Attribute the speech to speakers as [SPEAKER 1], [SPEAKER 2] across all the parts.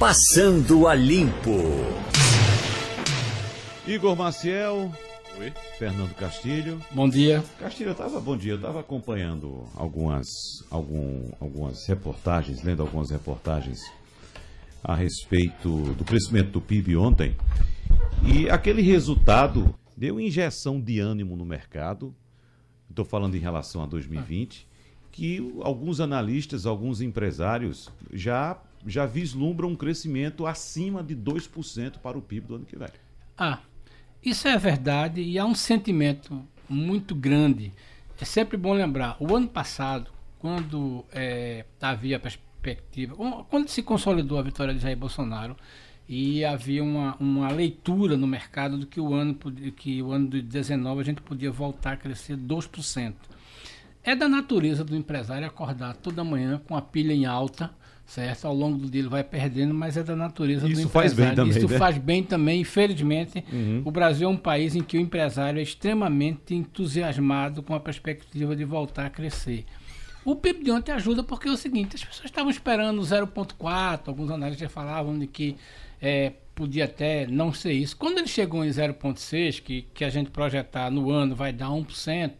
[SPEAKER 1] Passando a Limpo.
[SPEAKER 2] Igor Maciel.
[SPEAKER 3] Oi.
[SPEAKER 2] Fernando Castilho.
[SPEAKER 4] Bom dia.
[SPEAKER 2] Castilho, eu tava, bom dia, eu estava acompanhando algumas, algum, algumas reportagens, lendo algumas reportagens a respeito do crescimento do PIB ontem. E aquele resultado deu injeção de ânimo no mercado. Estou falando em relação a 2020, que alguns analistas, alguns empresários já, já vislumbram um crescimento acima de 2% para o PIB do ano que vem.
[SPEAKER 4] Ah, isso é verdade e há um sentimento muito grande. É sempre bom lembrar, o ano passado, quando é, havia a perspectiva, quando se consolidou a vitória de Jair Bolsonaro, e havia uma, uma leitura no mercado do que o ano que o ano de 19 a gente podia voltar a crescer 2%. É da natureza do empresário acordar toda manhã com a pilha em alta, certo? Ao longo do dia ele vai perdendo, mas é da natureza
[SPEAKER 2] Isso
[SPEAKER 4] do
[SPEAKER 2] faz bem
[SPEAKER 4] empresário.
[SPEAKER 2] também,
[SPEAKER 4] Isso
[SPEAKER 2] né?
[SPEAKER 4] faz bem também, infelizmente.
[SPEAKER 2] Uhum.
[SPEAKER 4] O Brasil é um país em que o empresário é extremamente entusiasmado com a perspectiva de voltar a crescer. O PIB de ontem ajuda porque é o seguinte, as pessoas estavam esperando 0,4, alguns analistas falavam de que é, podia até não ser isso. Quando ele chegou em 0,6, que, que a gente projetar no ano vai dar 1%,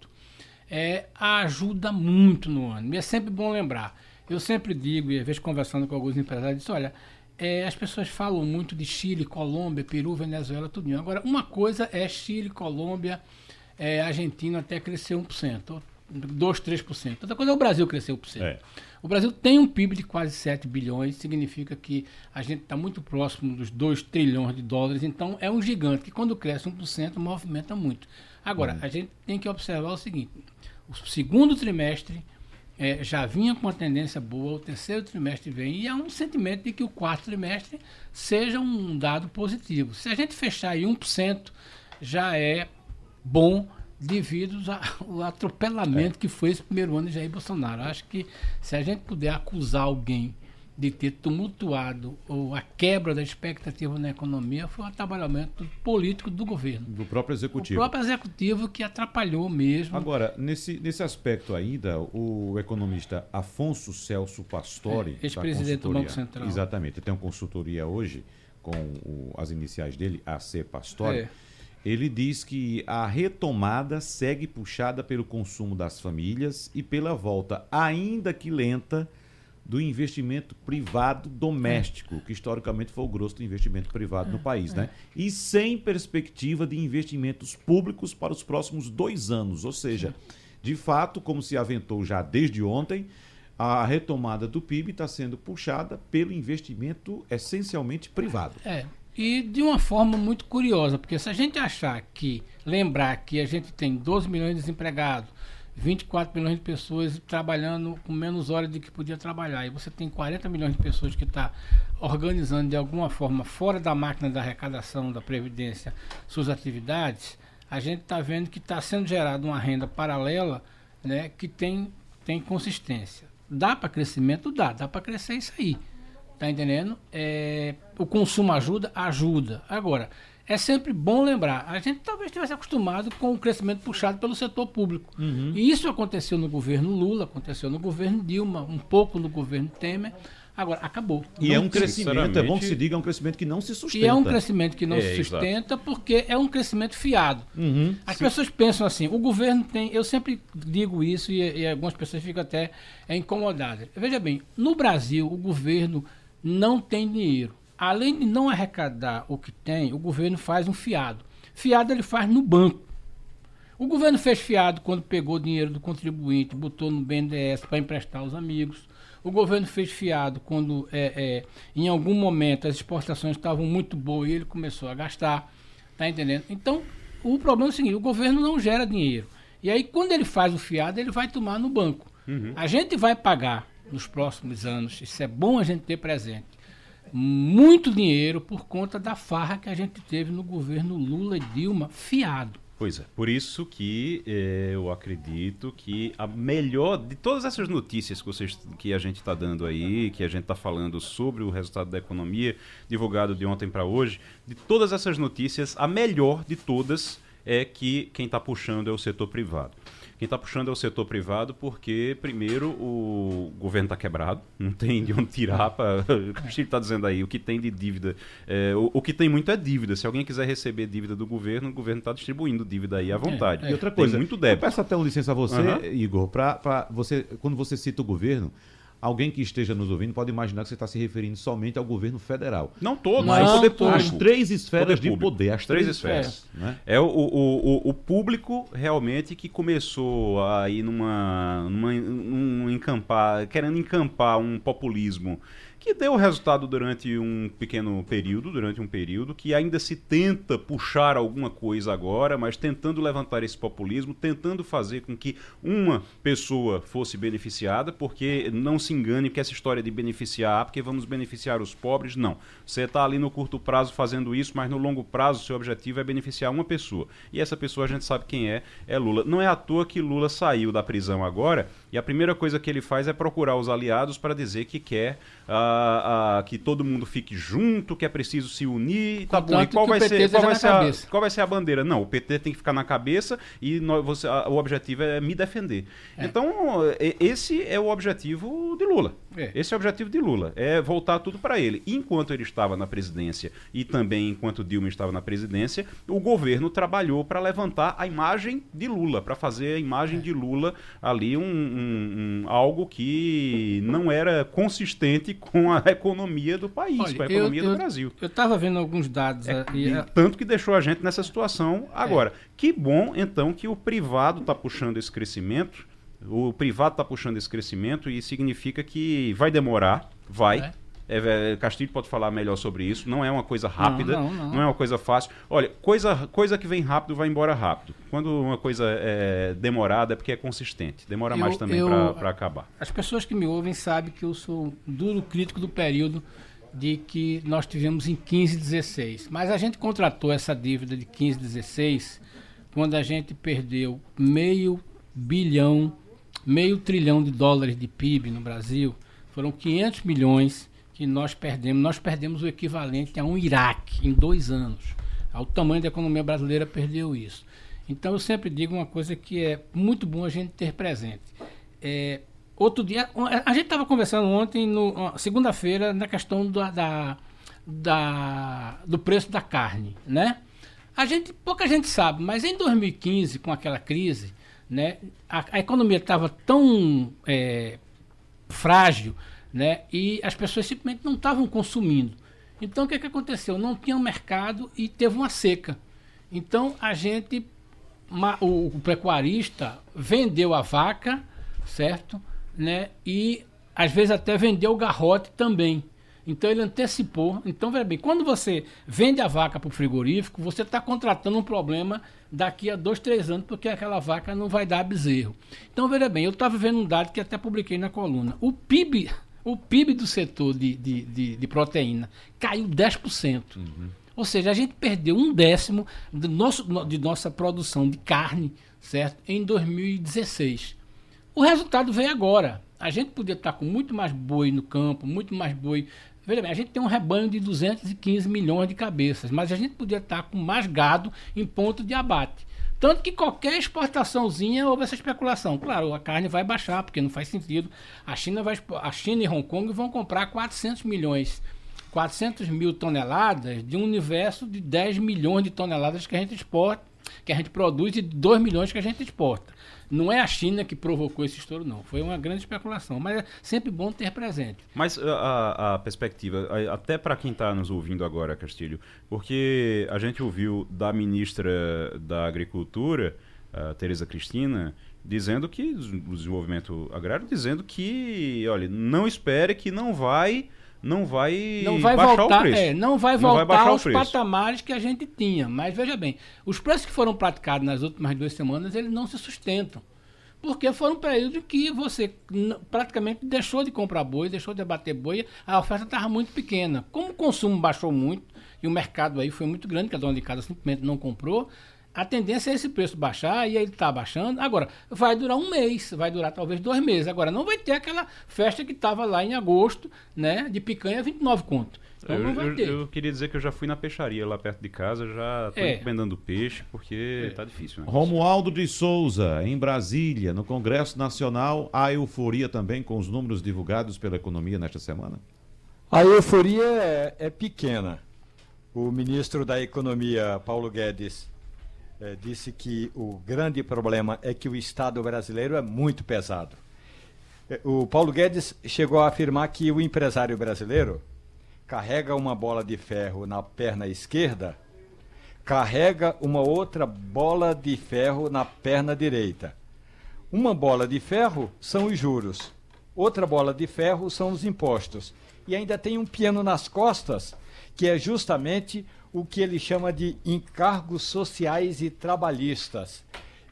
[SPEAKER 4] é, ajuda muito no ano. E é sempre bom lembrar. Eu sempre digo, e às vezes conversando com alguns empresários, disse, olha, é, as pessoas falam muito de Chile, Colômbia, Peru, Venezuela, tudo. Agora, uma coisa é Chile, Colômbia, é, Argentina até crescer 1%, 2, 3%. Outra coisa é o Brasil crescer 1%.
[SPEAKER 2] É.
[SPEAKER 4] O Brasil tem um PIB de quase 7 bilhões, significa que a gente está muito próximo dos 2 trilhões de dólares, então é um gigante que quando cresce 1% movimenta muito. Agora, a gente tem que observar o seguinte, o segundo trimestre é, já vinha com uma tendência boa, o terceiro trimestre vem, e há um sentimento de que o quarto trimestre seja um dado positivo. Se a gente fechar em 1%, já é bom devido ao atropelamento que foi esse primeiro ano de Jair Bolsonaro. Acho que se a gente puder acusar alguém de ter tumultuado ou a quebra da expectativa na economia foi o atrapalhamento político do governo.
[SPEAKER 2] Do próprio
[SPEAKER 4] O
[SPEAKER 2] executivo.
[SPEAKER 4] próprio executivo que atrapalhou mesmo.
[SPEAKER 2] Agora, nesse, nesse aspecto ainda, o economista Afonso Celso Pastore,
[SPEAKER 4] É, ex-presidente do Banco Central.
[SPEAKER 2] Exatamente, tem uma consultoria hoje com o- as iniciais dele, AC Pastore.
[SPEAKER 4] É.
[SPEAKER 2] Ele diz que a retomada segue puxada pelo consumo das famílias e pela volta, ainda que lenta, do investimento privado doméstico, que historicamente foi o grosso do investimento privado no país, né? E sem perspectiva de investimentos públicos para os próximos dois anos. Ou seja, de fato, como se aventou já desde ontem, a retomada do PIB está sendo puxada pelo investimento essencialmente privado.
[SPEAKER 4] É, e de uma forma muito curiosa, porque se a gente achar que, lembrar que a gente tem 12 milhões de desempregados, 24 milhões de pessoas trabalhando com menos horas do que podia trabalhar, e você tem 40 milhões de pessoas que está organizando de alguma forma fora da máquina da arrecadação da Previdência suas atividades, a gente está vendo que está sendo gerada uma renda paralela né, que tem, tem consistência. Dá para crescimento? Dá, dá para crescer isso aí. Tá entendendo? É, o consumo ajuda? Ajuda. Agora, é sempre bom lembrar, a gente talvez estivesse acostumado com o crescimento puxado pelo setor público. E isso aconteceu no governo Lula, aconteceu no governo Dilma, um pouco no governo Temer. Agora, acabou.
[SPEAKER 2] E é
[SPEAKER 4] Não
[SPEAKER 2] um crescimento, é bom que se diga, é um crescimento que não se sustenta.
[SPEAKER 4] e é um crescimento que não
[SPEAKER 3] É,
[SPEAKER 4] se
[SPEAKER 3] exato.
[SPEAKER 4] sustenta porque é um crescimento fiado.
[SPEAKER 2] Uhum.
[SPEAKER 4] As pessoas pensam assim, o governo tem. Eu sempre digo isso e, e algumas pessoas ficam até é, incomodadas. Veja bem, no Brasil, o governo não tem dinheiro. Além de não arrecadar o que tem, o governo faz um fiado. Fiado ele faz no banco. O governo fez fiado quando pegou dinheiro do contribuinte, botou no BNDES para emprestar aos amigos. O governo fez fiado quando, é, é, em algum momento, as exportações estavam muito boas e ele começou a gastar. Tá entendendo? Então, o problema é o seguinte: o governo não gera dinheiro. E aí, quando ele faz o fiado, ele vai tomar no banco. A gente vai pagar nos próximos anos, isso é bom a gente ter presente, muito dinheiro por conta da farra que a gente teve no governo Lula e Dilma fiado.
[SPEAKER 3] Pois é, por isso que eh, eu acredito que a melhor de todas essas notícias que, vocês, que a gente está dando aí, que a gente está falando sobre o resultado da economia, divulgado de ontem para hoje, de todas essas notícias, a melhor de todas é que quem está puxando é o setor privado. Quem está puxando é o setor privado, porque, primeiro, o governo está quebrado, não tem de onde tirar. Pra... O Chile está dizendo aí, o que tem de dívida. É, o, o, que tem muito é dívida. Se alguém quiser receber dívida do governo, o governo está distribuindo dívida aí à vontade.
[SPEAKER 2] É, é. E outra coisa, tem muito débito. Eu peço até licença a você, uhum. Igor, para você, quando você cita o governo alguém que esteja nos ouvindo pode imaginar que você está se referindo somente ao governo federal.
[SPEAKER 3] Não todo,
[SPEAKER 2] mas poder público. as três esferas poder de poder, as três, três esferas.
[SPEAKER 3] Né? É o, o, o, o, público realmente que começou a ir numa, numa um encampar, querendo encampar um populismo que deu resultado durante um pequeno período, durante um período, que ainda se tenta puxar alguma coisa agora, mas tentando levantar esse populismo, tentando fazer com que uma pessoa fosse beneficiada, porque não se engane que essa história de beneficiar, porque vamos beneficiar os pobres, não. Você está ali no curto prazo fazendo isso, mas no longo prazo seu objetivo é beneficiar uma pessoa. E essa pessoa a gente sabe quem é, é Lula. Não é à toa que Lula saiu da prisão agora e a primeira coisa que ele faz é procurar os aliados para dizer que quer uh, que todo mundo fique junto, que é preciso se unir. Tá bom, e qual vai, ser, qual, vai ser a, qual vai ser a bandeira? Não, o PT tem que ficar na cabeça e nós, você, o objetivo é me defender. É. Então, esse é o objetivo de Lula. É. Esse é o objetivo de Lula, é voltar tudo para ele. Enquanto ele estava na presidência e também enquanto Dilma estava na presidência, o governo trabalhou para levantar a imagem de Lula, para fazer a imagem é. de Lula ali um, um, um, algo que não era consistente com a economia do país, Olha, com a economia eu, do Brasil.
[SPEAKER 4] Eu estava vendo alguns dados.
[SPEAKER 3] É, e, tanto que deixou a gente nessa situação agora. É. Que bom, então, que o privado está puxando esse crescimento o privado está puxando esse crescimento e significa que vai demorar, vai. É. É, Castilho pode falar melhor sobre isso. Não é uma coisa rápida, não, não, não. não, é uma coisa fácil. Olha, coisa, coisa que vem rápido vai embora rápido. Quando uma coisa é demorada é porque é consistente. Demora eu, mais também para acabar.
[SPEAKER 4] As pessoas que me ouvem sabem que eu sou um duro crítico do período de que nós tivemos em 15 16. Mas a gente contratou essa dívida de 15 16 quando a gente perdeu meio bilhão meio trilhão de dólares de PIB no Brasil, foram 500 milhões que nós perdemos. Nós perdemos o equivalente a um Iraque em dois anos. O tamanho da economia brasileira perdeu isso. Então eu sempre digo uma coisa que é muito bom a gente ter presente. É, outro dia, a gente estava conversando ontem, segunda-feira, na questão da, da, da, do preço da carne, né? A gente, pouca gente sabe, mas em 2015, com aquela crise, né? A, a economia estava tão é, frágil né? e as pessoas simplesmente não estavam consumindo. Então o que, que aconteceu? Não tinha mercado e teve uma seca. Então a gente, o, o pecuarista vendeu a vaca, certo? Né? E às vezes até vendeu o garrote também. Então ele antecipou. Então, veja bem, quando você vende a vaca para o frigorífico, você está contratando um problema daqui a dois, três anos, porque aquela vaca não vai dar bezerro. Então, veja bem, eu estava vendo um dado que até publiquei na coluna. O PIB, o PIB do setor de, de, de, de proteína caiu 10%. Uhum. Ou seja, a gente perdeu um décimo do nosso, de nossa produção de carne, certo? Em 2016. O resultado veio agora. A gente podia estar com muito mais boi no campo, muito mais boi Veja bem, a gente tem um rebanho de 215 milhões de cabeças, mas a gente podia estar com mais gado em ponto de abate. Tanto que qualquer exportaçãozinha houve essa especulação. Claro, a carne vai baixar, porque não faz sentido. A China, vai, a China e Hong Kong vão comprar 400 milhões, 400 mil toneladas de um universo de 10 milhões de toneladas que a gente exporta, que a gente produz e 2 milhões que a gente exporta. Não é a China que provocou esse estouro, não. Foi uma grande especulação. Mas é sempre bom ter presente.
[SPEAKER 3] Mas a, a perspectiva, até para quem está nos ouvindo agora, Castilho, porque a gente ouviu da ministra da Agricultura, Tereza Cristina, dizendo que o desenvolvimento agrário dizendo que, olha, não espere que não vai não vai,
[SPEAKER 4] não vai baixar voltar, o preço. É, não vai voltar não vai aos patamares que a gente tinha. Mas veja bem, os preços que foram praticados nas últimas duas semanas, eles não se sustentam. Porque foi um período em que você praticamente deixou de comprar boi, deixou de abater boi, a oferta estava muito pequena. Como o consumo baixou muito e o mercado aí foi muito grande, que a dona de casa simplesmente não comprou, A tendência é esse preço baixar e ele está baixando. Agora, vai durar um mês, vai durar talvez dois meses. Agora, não vai ter aquela festa que estava lá em agosto, né? De picanha 29 conto. Então
[SPEAKER 3] eu,
[SPEAKER 4] não vai
[SPEAKER 3] eu-
[SPEAKER 4] ter.
[SPEAKER 3] eu queria dizer que eu já fui na peixaria lá perto de casa, já tô
[SPEAKER 4] É.
[SPEAKER 3] encomendando peixe, porque tá difícil, né?
[SPEAKER 2] Romualdo de Souza, em Brasília, no Congresso Nacional, há euforia também com os números divulgados pela economia nesta semana?
[SPEAKER 5] A euforia é, é pequena. O ministro da Economia, Paulo Guedes, eh, disse que o grande problema é que o Estado brasileiro é muito pesado. Eh, O Paulo Guedes chegou a afirmar que o empresário brasileiro carrega uma bola de ferro na perna esquerda, carrega uma outra bola de ferro na perna direita. Uma bola de ferro são os juros, outra bola de ferro são os impostos. E ainda tem um piano nas costas, que é justamente o que ele chama de encargos sociais e trabalhistas.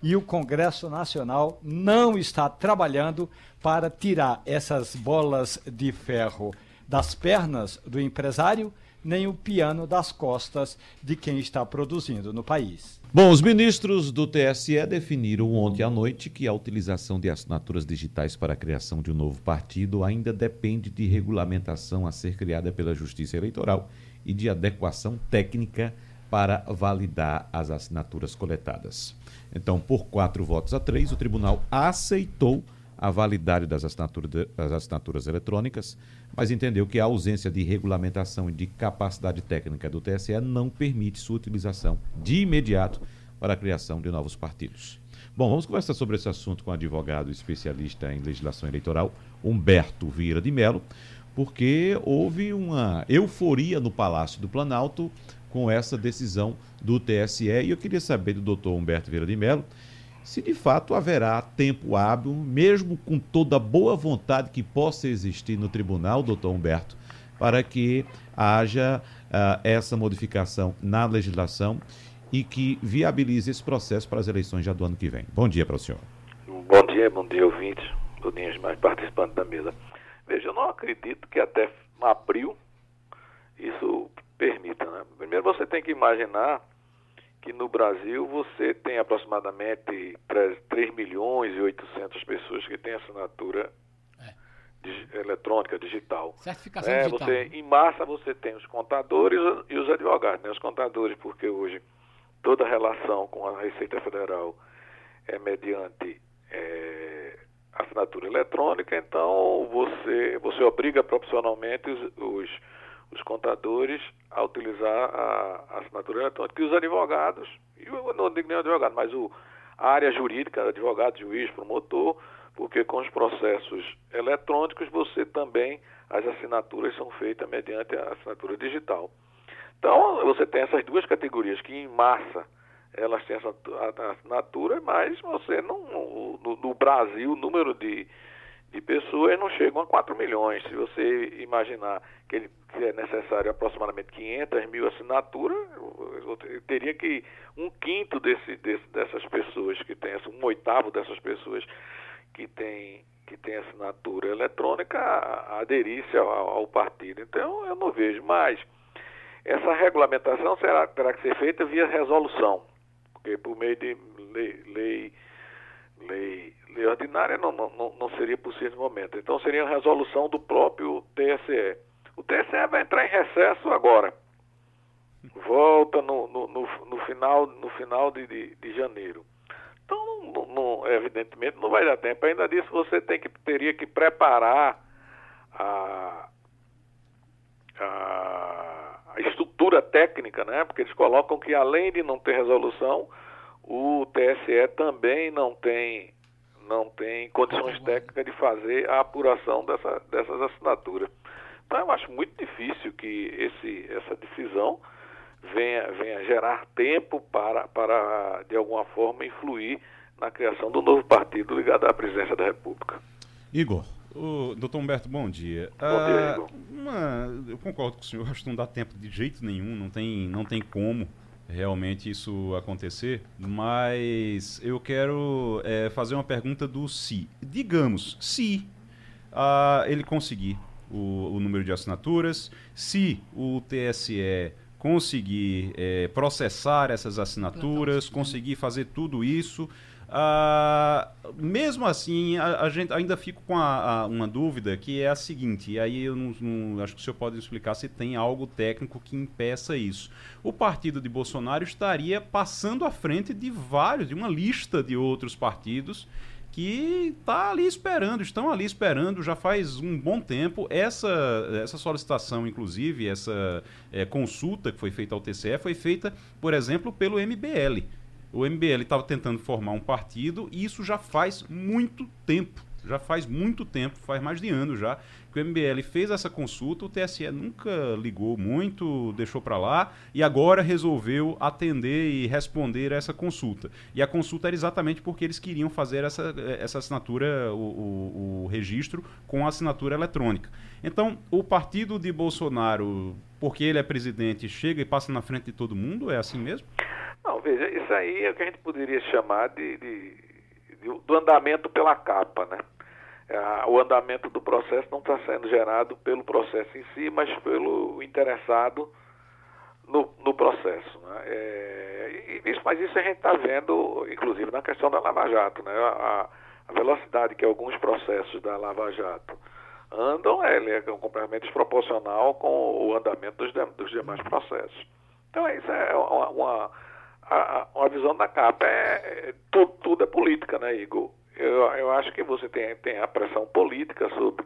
[SPEAKER 5] E o Congresso Nacional não está trabalhando para tirar essas bolas de ferro das pernas do empresário, nem o piano das costas de quem está produzindo no país.
[SPEAKER 2] Bom, os ministros do TSE definiram ontem à noite que a utilização de assinaturas digitais para a criação de um novo partido ainda depende de regulamentação a ser criada pela Justiça Eleitoral e de adequação técnica para validar as assinaturas coletadas. Então, por quatro votos a três, o tribunal aceitou a validade das assinaturas, das assinaturas eletrônicas, mas entendeu que a ausência de regulamentação e de capacidade técnica do TSE não permite sua utilização de imediato para a criação de novos partidos. Bom, vamos conversar sobre esse assunto com o advogado especialista em legislação eleitoral, Humberto Vieira de Mello, porque houve uma euforia no Palácio do Planalto com essa decisão do TSE e eu queria saber do doutor Humberto Vieira de Mello se de fato haverá tempo hábil, mesmo com toda a boa vontade que possa existir no tribunal, doutor Humberto, para que haja ah, essa modificação na legislação e que viabilize esse processo para as eleições já do ano que vem. Bom dia para o senhor.
[SPEAKER 6] Bom dia, bom dia, ouvintes, bom dia, mais participantes da mesa. Veja, eu não acredito que até abril isso permita. Né? Primeiro, você tem que imaginar que no Brasil você tem aproximadamente 3, 3 milhões e 800 pessoas que têm assinatura digi- eletrônica, digital.
[SPEAKER 4] Certificação
[SPEAKER 6] É,
[SPEAKER 4] digital.
[SPEAKER 6] você, em massa você tem os contadores e os advogados. Né? Os contadores, porque hoje toda relação com a Receita Federal é mediante é, assinatura eletrônica, então você, você obriga profissionalmente os, os, os contadores a utilizar a, a assinatura eletrônica. E os advogados, eu não digo nem advogado, mas o, a área jurídica, advogado, juiz, promotor, porque com os processos eletrônicos você também, as assinaturas são feitas mediante a assinatura digital. Então, você tem essas duas categorias que, em massa, elas têm essa assinatura, mas você não. No, no Brasil, o número de, de pessoas não chegam a 4 milhões. Se você imaginar que, ele, que é necessário aproximadamente 500 mil assinaturas, teria que um quinto desse, desse, dessas pessoas que tem, um oitavo dessas pessoas que tem, que tem assinatura eletrônica a- a aderir-se ao, ao partido. Então, eu não vejo mais. Essa regulamentação será, terá que ser feita via resolução, porque por meio de lei, lei, lei, lei ordinária não, não, não- seria possível no momento. Então seria a resolução do próprio TSE. O TSE vai entrar em recesso agora. Volta no, no, no, no final, no final de, de, de janeiro. Então, não- não- evidentemente, não vai dar tempo. Ainda disso, você tem que, teria que preparar a, a, a estrutura técnica, né? Porque eles colocam que além de não ter resolução, o TSE também não tem não tem condições técnicas de fazer a apuração dessa, dessas assinaturas. Então eu acho muito difícil que esse, essa decisão venha, venha gerar tempo para, para, de alguma forma, influir na criação do novo partido ligado à presidência da República.
[SPEAKER 2] Igor.
[SPEAKER 3] Ô, doutor Humberto, bom dia.
[SPEAKER 6] Bom dia,
[SPEAKER 3] Ah, uma- eu concordo com o senhor, acho que não dá tempo de jeito nenhum, não tem, não tem como realmente isso acontecer, mas eu quero é, fazer uma pergunta do se. Digamos, se ah, ele conseguir o, o número de assinaturas, se o TSE conseguir é, processar essas assinaturas, conseguir fazer tudo isso. Ah, mesmo assim, a, a, gente ainda fica com a, a, uma dúvida que é a seguinte, e aí eu não, não, acho que o senhor pode explicar se tem algo técnico que impeça isso. O partido de Bolsonaro estaria passando à frente de vários, de uma lista de outros partidos que está ali esperando, estão ali esperando já faz um bom tempo. Essa, essa solicitação, inclusive, essa é, consulta que foi feita ao TCE, foi feita, por exemplo, pelo MBL. O MBL estava tentando formar um partido e isso já faz muito tempo. Já faz muito tempo, faz mais de ano já, que o MBL fez essa consulta, o TSE nunca ligou muito, deixou para lá e agora resolveu atender e responder a essa consulta. E a consulta era exatamente porque eles queriam fazer essa, essa assinatura, o, o, o registro com assinatura eletrônica. Então, o partido de Bolsonaro, porque ele é presidente, chega e passa na frente de todo mundo? É assim mesmo?
[SPEAKER 6] Não, veja, isso aí é o que a gente poderia chamar de, de, de do andamento pela capa, né? É, o andamento do processo não está sendo gerado pelo processo em si, mas pelo interessado no, no processo. Né? É, isso, mas isso a gente está vendo, inclusive, na questão da Lava Jato. Né? A, a, velocidade que alguns processos da Lava Jato andam ele é completamente desproporcional com o andamento dos, dos demais processos. Então, isso é uma, uma a, uma visão da capa. É, é tudo, tudo, é política, né, Igor? Eu, eu acho que você tem, tem a pressão política sobre,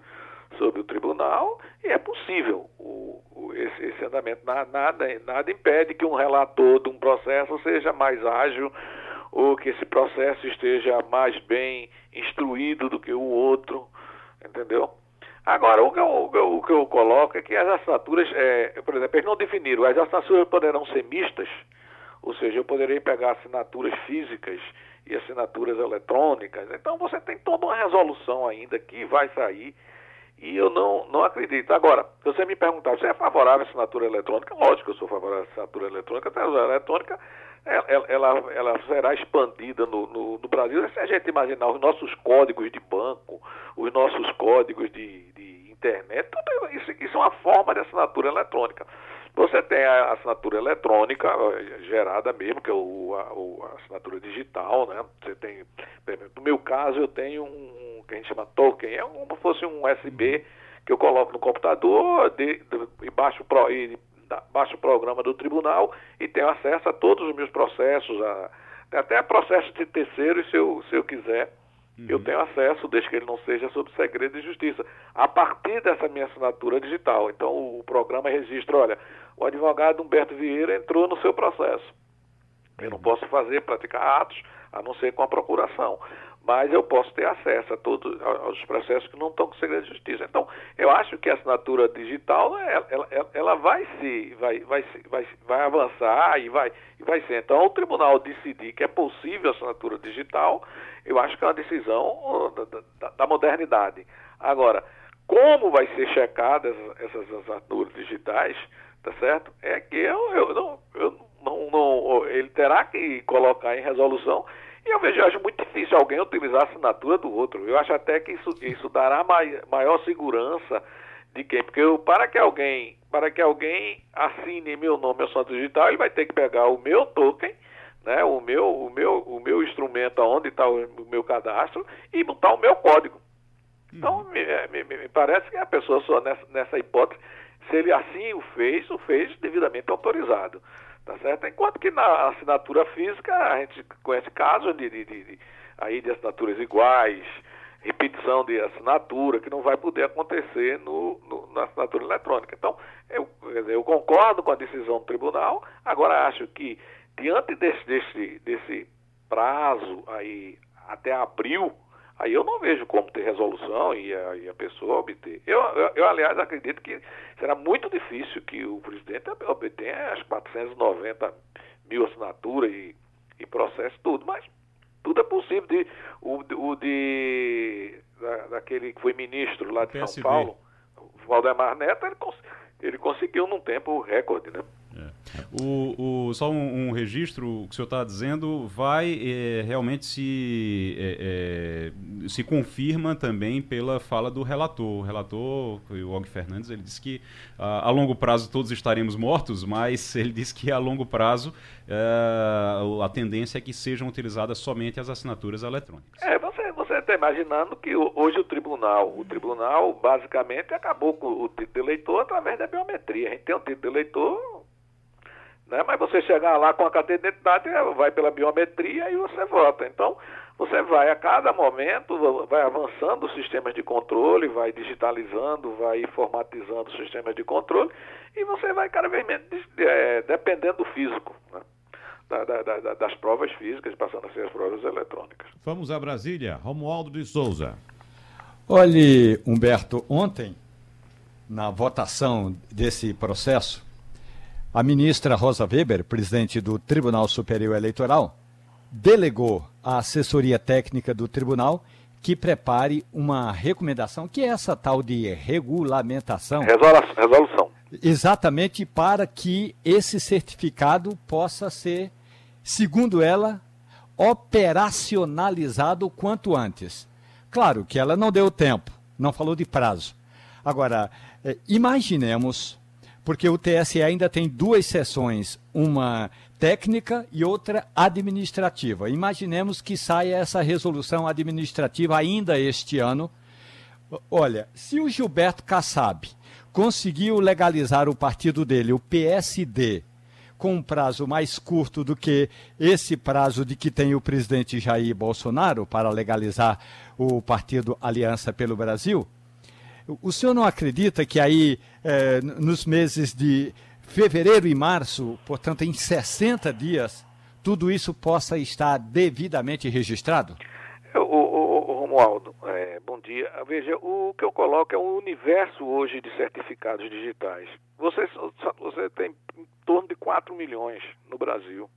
[SPEAKER 6] sobre o tribunal e é possível o, o, esse, esse andamento. Nada, nada impede que um relator de um processo seja mais ágil ou que esse processo esteja mais bem instruído do que o outro, entendeu? Agora, o que eu, o que eu coloco é que as assinaturas, é, por exemplo, eles não definiram, as assinaturas poderão ser mistas, ou seja, eu poderei pegar assinaturas físicas e assinaturas eletrônicas. Então você tem toda uma resolução ainda que vai sair e eu não, não acredito. Agora, se você me perguntar, você é favorável à assinatura eletrônica? Lógico que eu sou favorável à assinatura eletrônica. A assinatura eletrônica ela, ela, ela será expandida no, no, no, Brasil. Se a gente imaginar os nossos códigos de banco, os nossos códigos de, de internet, tudo isso, isso é uma forma de assinatura eletrônica. Você tem a assinatura eletrônica eh, gerada mesmo, que é o, a, a assinatura digital, né? Você tem, no meu caso, eu tenho um que a gente chama token, é como se fosse um USB que eu coloco no computador de, de, e, baixo pro, e baixo o programa do tribunal e tenho acesso a todos os meus processos, a, até processo de terceiro, se eu, se eu quiser. Uhum. Eu tenho acesso, desde que ele não seja sob segredo de justiça, a partir dessa minha assinatura digital. Então, o programa registra: olha, o advogado Humberto Vieira entrou no seu processo. Eu não posso fazer, praticar atos, a não ser com a procuração. Mas eu posso ter acesso a todos aos processos que não estão com segredo de justiça. Então, eu acho que a assinatura digital, ela, ela, ela vai se, vai, vai, vai, vai avançar e vai, e vai ser. Então, o tribunal decidir que é possível a assinatura digital, eu acho que é uma decisão da, da, da modernidade. Agora, como vai ser checada essas, essas assinaturas digitais, tá certo? É que eu, eu, não, eu não, não, ele terá que colocar em resolução e eu vejo, eu acho muito difícil alguém utilizar a assinatura do outro. Eu acho até que isso, isso dará mai, maior segurança de quem, porque eu, para que alguém, para que alguém assine meu nome ao santo digital, ele vai ter que pegar o meu token, né, o meu, o meu, o meu instrumento onde está o, o, meu cadastro e botar o meu código. Então, uhum. me, me, me, parece que a pessoa só nessa, nessa hipótese se ele assim o fez, o fez devidamente autorizado. Tá certo? Enquanto que na assinatura física a gente conhece casos de, de, de, de aí de assinaturas iguais, repetição de assinatura, que não vai poder acontecer no, no, na assinatura eletrônica. Então, eu, eu concordo com a decisão do tribunal, agora acho que diante desse, desse, desse prazo aí até abril Aí eu não vejo como ter resolução e a, e a pessoa obter. Eu, eu, eu, aliás, acredito que será muito difícil que o presidente obtenha as 490 mil assinaturas e, e processe tudo, mas tudo é possível. De, o, o de da, daquele que foi ministro lá de São Paulo, o Valdemar Neto, ele, cons, ele conseguiu num tempo recorde, né?
[SPEAKER 3] O, o, só um, um, registro, o que o senhor está dizendo, vai é, realmente se é, é, se confirma também pela fala do relator. O relator, o Og Fernandes, ele disse que uh, a longo prazo todos estaremos mortos, mas ele disse que a longo prazo uh, a tendência é que sejam utilizadas somente as assinaturas eletrônicas.
[SPEAKER 6] É, você você está imaginando que hoje o tribunal, o tribunal basicamente acabou com o título de eleitor através da biometria. A gente tem um título de eleitor né? Mas você chegar lá com a carteira de identidade, vai pela biometria e você vota. Então, você vai a cada momento, vai avançando os sistemas de controle, vai digitalizando, vai informatizando os sistemas de controle e você vai cada vez menos é, dependendo do físico. Né? Da, da, da, das provas físicas, passando a ser as provas eletrônicas.
[SPEAKER 2] Vamos a Brasília. Romualdo de Souza.
[SPEAKER 5] Olhe, Humberto, ontem, na votação desse processo, a ministra Rosa Weber, presidente do Tribunal Superior Eleitoral, delegou à assessoria técnica do tribunal que prepare uma recomendação, que é essa tal de regulamentação.
[SPEAKER 6] Resolução.
[SPEAKER 5] Exatamente para que esse certificado possa ser, segundo ela, operacionalizado quanto antes. Claro que ela não deu tempo, não falou de prazo. Agora, eh, imaginemos porque o TSE ainda tem duas sessões, uma técnica e outra administrativa. Imaginemos que saia essa resolução administrativa ainda este ano. Olha, se o Gilberto Kassab conseguiu legalizar o partido dele, o PSD, com um prazo mais curto do que esse prazo de que tem o presidente Jair Bolsonaro para legalizar o partido Aliança pelo Brasil, o senhor não acredita que aí, é, nos meses de fevereiro e março, portanto, em 60 dias, tudo isso possa estar devidamente registrado?
[SPEAKER 6] O, o, o Romualdo, é, bom dia. Veja, o que eu coloco é um universo hoje de certificados digitais. Você, você tem em torno de 4 milhões no Brasil.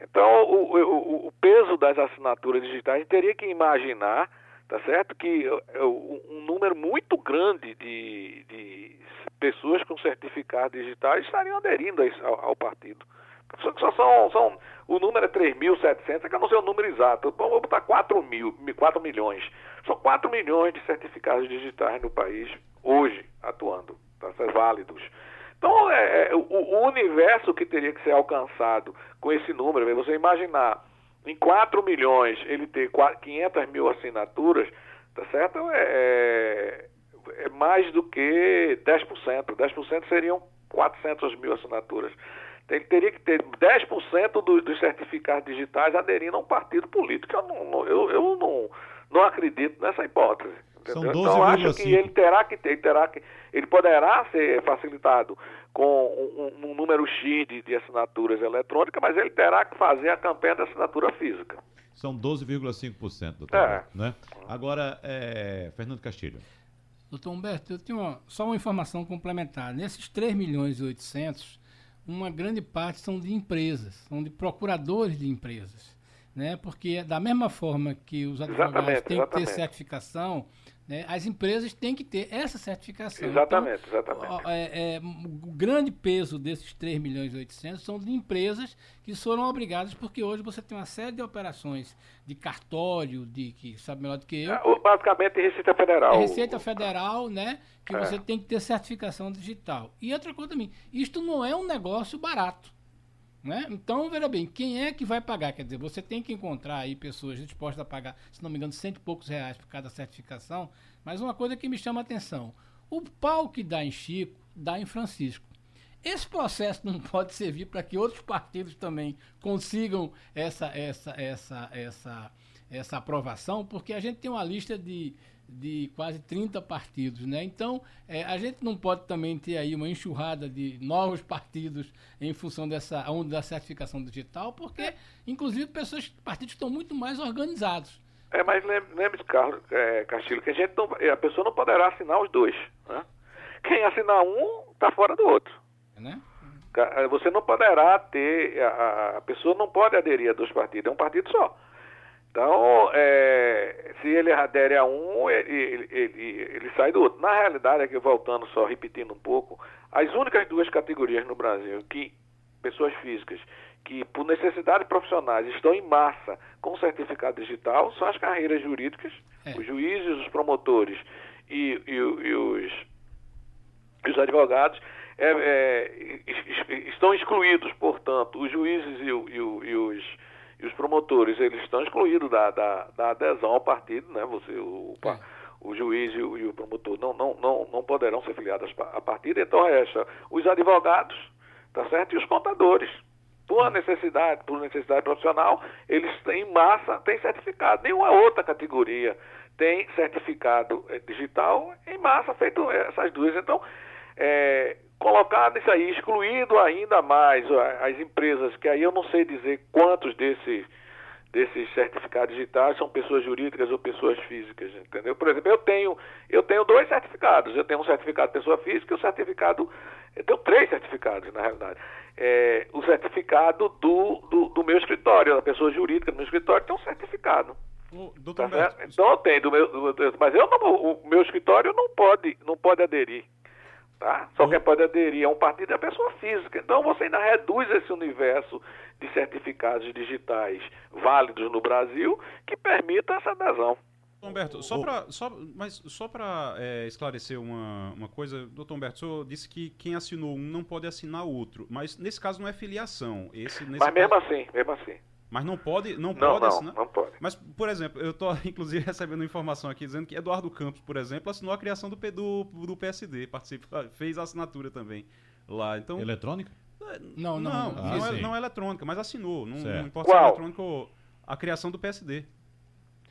[SPEAKER 6] Então, o, o peso das assinaturas digitais teria que imaginar tá certo? Que é, é um número muito grande de, de pessoas com certificados digitais estariam aderindo ao, ao partido. Só, só são, são, o número é 3.700, é que eu não sei o número exato. Então, vou botar 4, mil, 4 milhões. São 4 milhões de certificados digitais no país, hoje, atuando, tá, válidos. Então, é, é, o, o universo que teria que ser alcançado com esse número, você imaginar em 4 milhões ele ter 500 mil assinaturas, tá certo? É, é, é mais do que 10%. 10% seriam 400 mil assinaturas. Ele teria que ter 10% do, dos certificados digitais aderindo a um partido político. Eu não, eu, eu não, não acredito nessa hipótese.
[SPEAKER 2] São 12, então
[SPEAKER 6] acho que ele terá que ter, ele terá que, ele poderá ser facilitado com um, um número X de, de, assinaturas eletrônicas, mas ele terá que fazer a campanha da assinatura física.
[SPEAKER 2] São 12,5% do total, é. né? Agora, é, Fernando Castilho.
[SPEAKER 4] Doutor Humberto, eu tenho uma, só uma informação complementar. Nesses 3 milhões e 800, uma grande parte são de empresas, são de procuradores de empresas. Né? Porque da mesma forma que os advogados exatamente, têm exatamente. que ter certificação, né? As empresas têm que ter essa certificação.
[SPEAKER 6] Exatamente, então, exatamente.
[SPEAKER 4] É, é, o grande peso desses 3 milhões e 800 são de empresas que foram obrigadas, porque hoje você tem uma série de operações de cartório, de que sabe melhor do que eu.
[SPEAKER 6] É, basicamente Receita Federal.
[SPEAKER 4] É Receita Federal, né? Que é. você tem que ter certificação digital. E outra coisa também, isto não é um negócio barato. Né? Então, veja bem, quem é que vai pagar? Quer dizer, você tem que encontrar aí pessoas dispostas a pagar, se não me engano, cento e poucos reais por cada certificação. Mas uma coisa que me chama a atenção: o pau que dá em Chico, dá em Francisco. Esse processo não pode servir para que outros partidos também consigam essa, essa, essa, essa, essa aprovação, porque a gente tem uma lista de de quase 30 partidos, né? Então, é, a gente não pode também ter aí uma enxurrada de novos partidos em função dessa onda da certificação digital, porque, inclusive, pessoas, partidos estão muito mais organizados.
[SPEAKER 6] É, mas lembre-se, Carlos, é, Castilho, que a, gente não, a pessoa não poderá assinar os dois, né? Quem assinar um, está fora do outro.
[SPEAKER 4] É, né?
[SPEAKER 6] Você não poderá ter, a, a pessoa não pode aderir a dois partidos, é um partido só. Então, é, se ele adere a um, ele, ele, ele, sai do outro. Na realidade, aqui voltando só, repetindo um pouco, as únicas duas categorias no Brasil que pessoas físicas que, por necessidades profissionais, estão em massa com certificado digital são as carreiras jurídicas,
[SPEAKER 4] É.
[SPEAKER 6] os juízes, os promotores e, e e os, os advogados. é, é, es- es- estão excluídos, portanto, os juízes e, e os, e os promotores, eles estão excluídos da, da, da adesão ao partido, né? Você, o,
[SPEAKER 4] É.
[SPEAKER 6] pa- o juiz e o, e o promotor não, não, não, não poderão ser filiados a partido, então resta os advogados, tá certo? E os contadores. Por necessidade, por necessidade profissional, eles têm em massa, têm certificado. Nenhuma outra categoria tem certificado eh, digital em massa, feito essas duas. Então, é, colocar nisso aí, excluído ainda mais as empresas, que aí eu não sei dizer quantos desses desses certificados digitais são pessoas jurídicas ou pessoas físicas, entendeu? Por exemplo, eu tenho eu tenho dois certificados. Eu tenho um certificado de pessoa física e um certificado eu tenho três certificados na realidade. É, o certificado do, do, do meu escritório, da pessoa jurídica do meu escritório tem um certificado.
[SPEAKER 3] Ô, doutor
[SPEAKER 6] Tá?
[SPEAKER 3] Humberto,
[SPEAKER 6] Então eu tenho do meu, do- mas eu não, o meu escritório não pode, não pode aderir. Tá? Só quem pode aderir a um partido é a pessoa física. Então você ainda reduz esse universo de certificados digitais válidos no Brasil que permita essa adesão.
[SPEAKER 3] Humberto, só para só, mas só para esclarecer uma, uma coisa, doutor Humberto, o senhor disse que quem assinou um não pode assinar outro, mas nesse caso não é filiação. Esse, nesse
[SPEAKER 6] Mas mesmo
[SPEAKER 3] caso-
[SPEAKER 6] assim, mesmo assim.
[SPEAKER 3] Mas não pode, não,
[SPEAKER 6] Não,
[SPEAKER 3] pode
[SPEAKER 6] não,
[SPEAKER 3] assinar.
[SPEAKER 6] não pode.
[SPEAKER 3] Mas, por exemplo, eu tô inclusive recebendo informação aqui dizendo que Eduardo Campos, por exemplo, assinou a criação do, do, do PSD, participa, fez a assinatura também lá. Então,
[SPEAKER 2] Eletrônica?
[SPEAKER 4] Não, não,
[SPEAKER 3] não,
[SPEAKER 4] não.
[SPEAKER 3] não,
[SPEAKER 2] Ah,
[SPEAKER 3] é,
[SPEAKER 2] sim.
[SPEAKER 3] não é eletrônica, mas assinou. Não, não importa se é
[SPEAKER 6] Qual?
[SPEAKER 3] eletrônica ou a criação do PSD.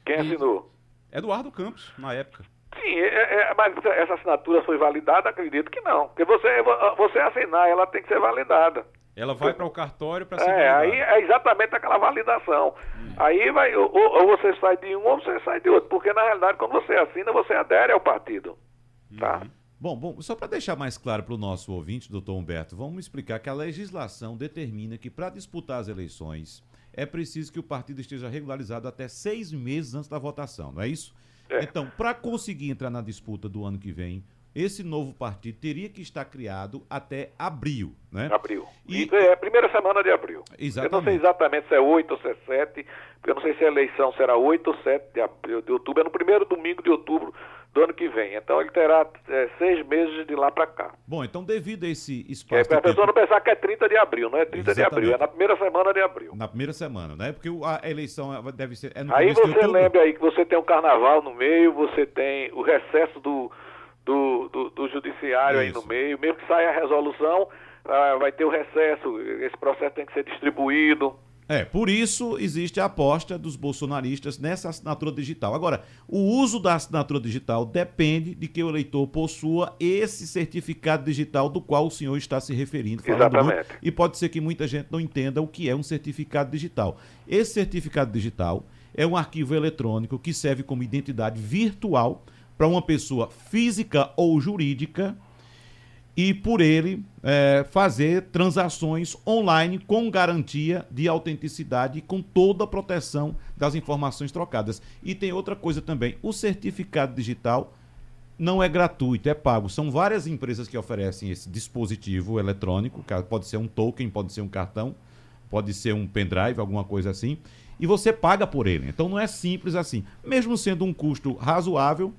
[SPEAKER 6] Quem assinou?
[SPEAKER 3] Eduardo Campos, na época.
[SPEAKER 6] Sim, é- é- mas essa assinatura foi validada? Acredito que não. Porque você, você assinar, ela tem que ser validada.
[SPEAKER 3] Ela vai para o cartório para ser
[SPEAKER 6] É, aí
[SPEAKER 3] validada.
[SPEAKER 6] é exatamente aquela validação. Aí vai, ou, ou você sai de um ou você sai de outro. Porque na realidade, quando você assina, você adere ao partido. Tá?
[SPEAKER 3] Uhum.
[SPEAKER 2] Bom, bom, só para deixar mais claro para o nosso ouvinte, doutor Humberto, vamos explicar que a legislação determina que para disputar as eleições é preciso que o partido esteja regularizado até seis meses antes da votação, não é isso?
[SPEAKER 6] É.
[SPEAKER 2] Então, para conseguir entrar na disputa do ano que vem, esse novo partido teria que estar criado até abril, né?
[SPEAKER 6] Abril.
[SPEAKER 2] E-
[SPEAKER 6] E... é a primeira semana de abril. Eu não sei
[SPEAKER 2] Exatamente.
[SPEAKER 6] exatamente se é 8 ou se é 7, porque eu não sei se a eleição será 8 ou 7 de, abril, de outubro. É no primeiro domingo de outubro do ano que vem. Então ele terá é, seis meses de lá para cá.
[SPEAKER 2] Bom, então devido a esse
[SPEAKER 6] é
[SPEAKER 2] espaço
[SPEAKER 6] para a pessoa
[SPEAKER 2] tempo,
[SPEAKER 6] não pensar que é 30 de abril, não é 30 de abril, é
[SPEAKER 2] Exatamente.
[SPEAKER 6] na primeira semana de abril.
[SPEAKER 2] na primeira semana, né? Porque a eleição é- deve ser é
[SPEAKER 6] Aí você lembra aí que você tem o carnaval no meio, você tem o recesso do, do, do, do judiciário aí
[SPEAKER 2] Isso.
[SPEAKER 6] no meio, mesmo que saia a resolução, ah, vai ter o recesso, esse processo tem que ser distribuído.
[SPEAKER 2] É, por isso existe a aposta dos bolsonaristas nessa assinatura digital. Agora, o uso da assinatura digital depende de que o eleitor possua esse certificado digital do qual o senhor está se referindo.
[SPEAKER 6] Exatamente.
[SPEAKER 2] muito, e pode ser que muita gente não entenda o que é um certificado digital. Esse certificado digital é um arquivo eletrônico que serve como identidade virtual para uma pessoa física ou jurídica e por ele é, fazer transações online com garantia de autenticidade e com toda a proteção das informações trocadas. E tem outra coisa também: o certificado digital não é gratuito, é pago. São várias empresas que oferecem esse dispositivo eletrônico, pode ser um token, pode ser um cartão, pode ser um pendrive, alguma coisa assim, e você paga por ele. Então não é simples assim. Mesmo sendo um custo razoável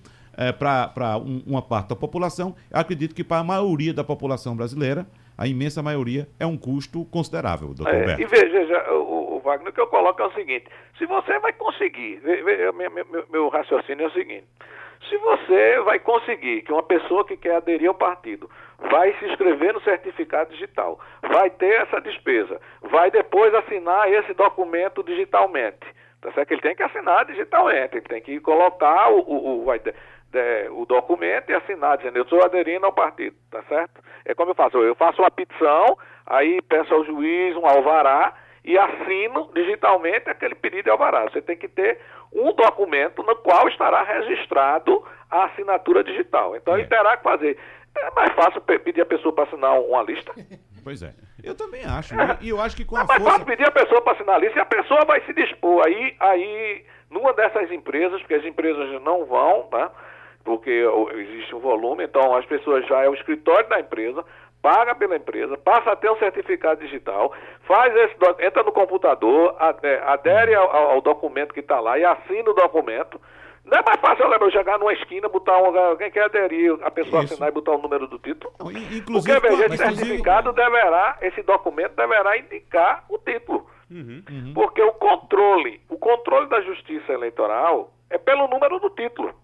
[SPEAKER 2] para uma parte da população, eu acredito que para a maioria da população brasileira, a imensa maioria, é um custo considerável, doutor
[SPEAKER 6] É,
[SPEAKER 2] Humberto.
[SPEAKER 6] e veja, veja, o, o Wagner, o que eu coloco é o seguinte: se você vai conseguir, ve- ve- meu, meu- meu raciocínio é o seguinte: se você vai conseguir que uma pessoa que quer aderir ao partido vai se inscrever no certificado digital, vai ter essa despesa, vai depois assinar esse documento digitalmente. Tá certo? Ele tem que assinar digitalmente, ele tem que colocar o, o, o, vai ter- de- o documento e assinar, dizendo eu estou aderindo ao partido, tá certo? É como eu faço, eu faço uma petição, aí peço ao juiz um alvará e assino digitalmente aquele pedido de alvará. Você tem que ter um documento no qual estará registrado a assinatura digital. Então
[SPEAKER 2] É.
[SPEAKER 6] ele terá que fazer. É mais fácil pe- pedir a pessoa para assinar uma lista.
[SPEAKER 2] Pois é. Eu também acho. E e eu acho que com
[SPEAKER 6] É
[SPEAKER 2] a
[SPEAKER 6] mais
[SPEAKER 2] força.
[SPEAKER 6] fácil pedir a pessoa para assinar a lista e a pessoa vai se dispor. Aí, aí, numa dessas empresas, porque as empresas não vão, tá? Porque existe um volume, então as pessoas já é o escritório da empresa, paga pela empresa, passa a ter um certificado digital, faz esse entra no computador, ade- adere ao, ao- documento que está lá e assina o documento. Não é mais fácil eu lembro, eu chegar numa esquina, botar um. Alguém quer aderir, a pessoa
[SPEAKER 2] Isso.
[SPEAKER 6] assinar e botar o número do título?
[SPEAKER 2] Não, in-
[SPEAKER 6] Porque,
[SPEAKER 2] inclusive,
[SPEAKER 6] veja, esse
[SPEAKER 2] mas, inclusive-
[SPEAKER 6] certificado deverá, esse documento deverá indicar o título. Porque o controle, o controle da justiça eleitoral é pelo número do título.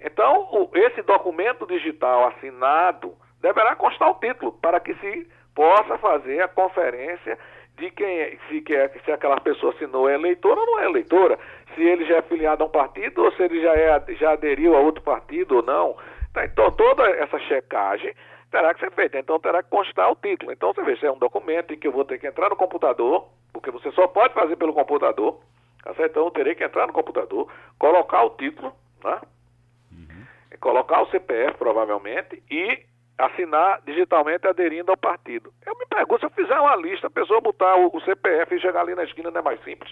[SPEAKER 6] Então, esse documento digital assinado deverá constar o título para que se possa fazer a conferência de quem é, se, que é- se aquela pessoa assinou é eleitora ou não é eleitora, se ele já é filiado a um partido ou se ele já, é, já aderiu a outro partido ou não. Tá, Então, toda essa checagem terá que ser feita. Então, terá que constar o título. Então, você vê, se é um documento em que eu vou ter que entrar no computador, porque você só pode fazer pelo computador, tá certo? Então, eu terei que entrar no computador, colocar o título, né? Colocar o CPF, provavelmente, e assinar digitalmente aderindo ao partido. Eu me pergunto, se eu fizer uma lista, a pessoa botar o, o CPF e chegar ali na esquina não é mais simples?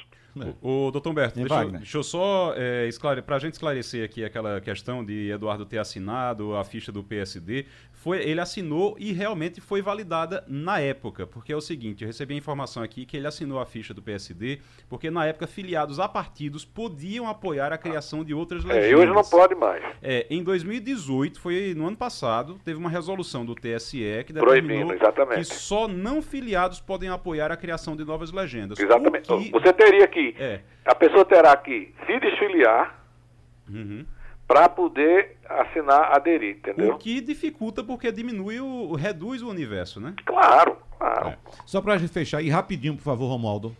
[SPEAKER 3] O, doutor Humberto, deixa, eu-
[SPEAKER 5] Wagner?
[SPEAKER 3] deixa eu só é, para a gente esclarecer aqui aquela questão de Eduardo ter assinado a ficha do PSD. Foi, ele assinou e realmente foi validada na época, porque é o seguinte, eu recebi a informação aqui que ele assinou a ficha do PSD, porque na época filiados a partidos podiam apoiar a criação de outras legendas.
[SPEAKER 6] É, e hoje não pode mais.
[SPEAKER 3] É, em 2018, foi no ano passado, teve uma resolução do TSE que
[SPEAKER 6] Proibindo,
[SPEAKER 3] determinou
[SPEAKER 6] exatamente.
[SPEAKER 3] que só não filiados podem apoiar a criação de novas legendas.
[SPEAKER 6] Exatamente.
[SPEAKER 3] Que-
[SPEAKER 6] Você teria que,
[SPEAKER 3] É.
[SPEAKER 6] a pessoa terá que se desfiliar
[SPEAKER 3] Uhum.
[SPEAKER 6] para poder assinar, aderir, entendeu?
[SPEAKER 3] O que dificulta porque diminui o, reduz o universo, né?
[SPEAKER 6] Claro, claro.
[SPEAKER 2] É. Só pra gente fechar, e rapidinho, por favor, Romualdo.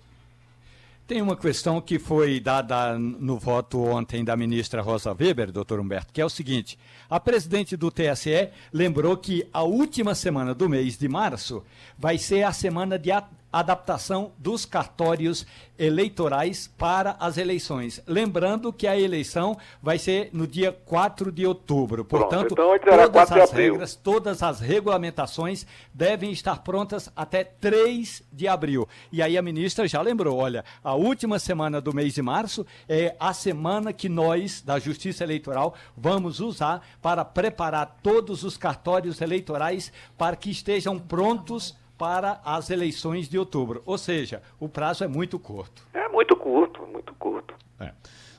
[SPEAKER 5] Tem uma questão que foi dada no voto ontem da ministra Rosa Weber, doutor Humberto, que é o seguinte: a presidente do TSE lembrou que a última semana do mês de março vai ser a semana de adaptação dos cartórios eleitorais para as eleições. Lembrando que a eleição vai ser no dia 4 de outubro.
[SPEAKER 6] Pronto,
[SPEAKER 5] Portanto,
[SPEAKER 6] então antes era
[SPEAKER 5] todas
[SPEAKER 6] 4 de
[SPEAKER 5] as regras, todas as regulamentações devem estar prontas até 3 de abril. E aí a ministra já lembrou, olha, a última semana do mês de março é a semana que nós, da Justiça Eleitoral, vamos usar para preparar todos os cartórios eleitorais para que estejam prontos para as eleições de outubro. Ou seja, o prazo é muito curto.
[SPEAKER 6] É muito curto, muito curto.
[SPEAKER 2] É.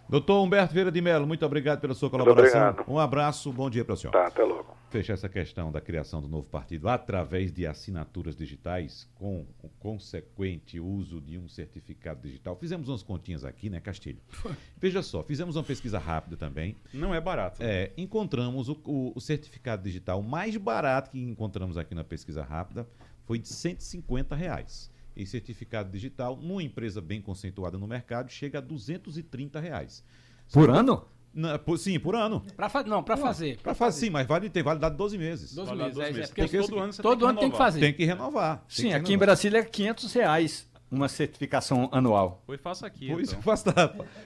[SPEAKER 2] Doutor Humberto Vieira de Mello, muito obrigado pela sua colaboração.
[SPEAKER 6] obrigado.
[SPEAKER 2] Um abraço, bom dia para o senhor.
[SPEAKER 6] Tá, até logo.
[SPEAKER 2] Fechar essa questão da criação do novo partido através de assinaturas digitais, com o consequente uso de um certificado digital. Fizemos umas continhas aqui, né, Castilho? Veja só, fizemos uma pesquisa rápida também.
[SPEAKER 3] Não é barato.
[SPEAKER 2] É, encontramos o, o- o certificado digital mais barato que encontramos aqui na pesquisa rápida foi de 150 reais. E certificado digital, numa empresa bem conceituada no mercado, chega a 230 reais.
[SPEAKER 5] Por ano?
[SPEAKER 2] Na- por- sim, por ano.
[SPEAKER 4] Pra fa- não, para fazer.
[SPEAKER 2] Para fazer, sim, mas vale, tem validade 12 meses.
[SPEAKER 4] 12
[SPEAKER 3] Vai lá,
[SPEAKER 4] meses.
[SPEAKER 3] 12
[SPEAKER 4] é,
[SPEAKER 3] meses.
[SPEAKER 4] é porque
[SPEAKER 3] Porque
[SPEAKER 4] todo
[SPEAKER 3] ano você
[SPEAKER 4] todo
[SPEAKER 3] tem que
[SPEAKER 4] ano tem que
[SPEAKER 3] renovar.
[SPEAKER 4] fazer.
[SPEAKER 2] Tem que renovar. tem
[SPEAKER 5] Sim,
[SPEAKER 2] que
[SPEAKER 5] aqui em. Brasília é 500 reais uma certificação anual.
[SPEAKER 3] Pois faça aqui,
[SPEAKER 2] Pois
[SPEAKER 3] então.
[SPEAKER 2] faça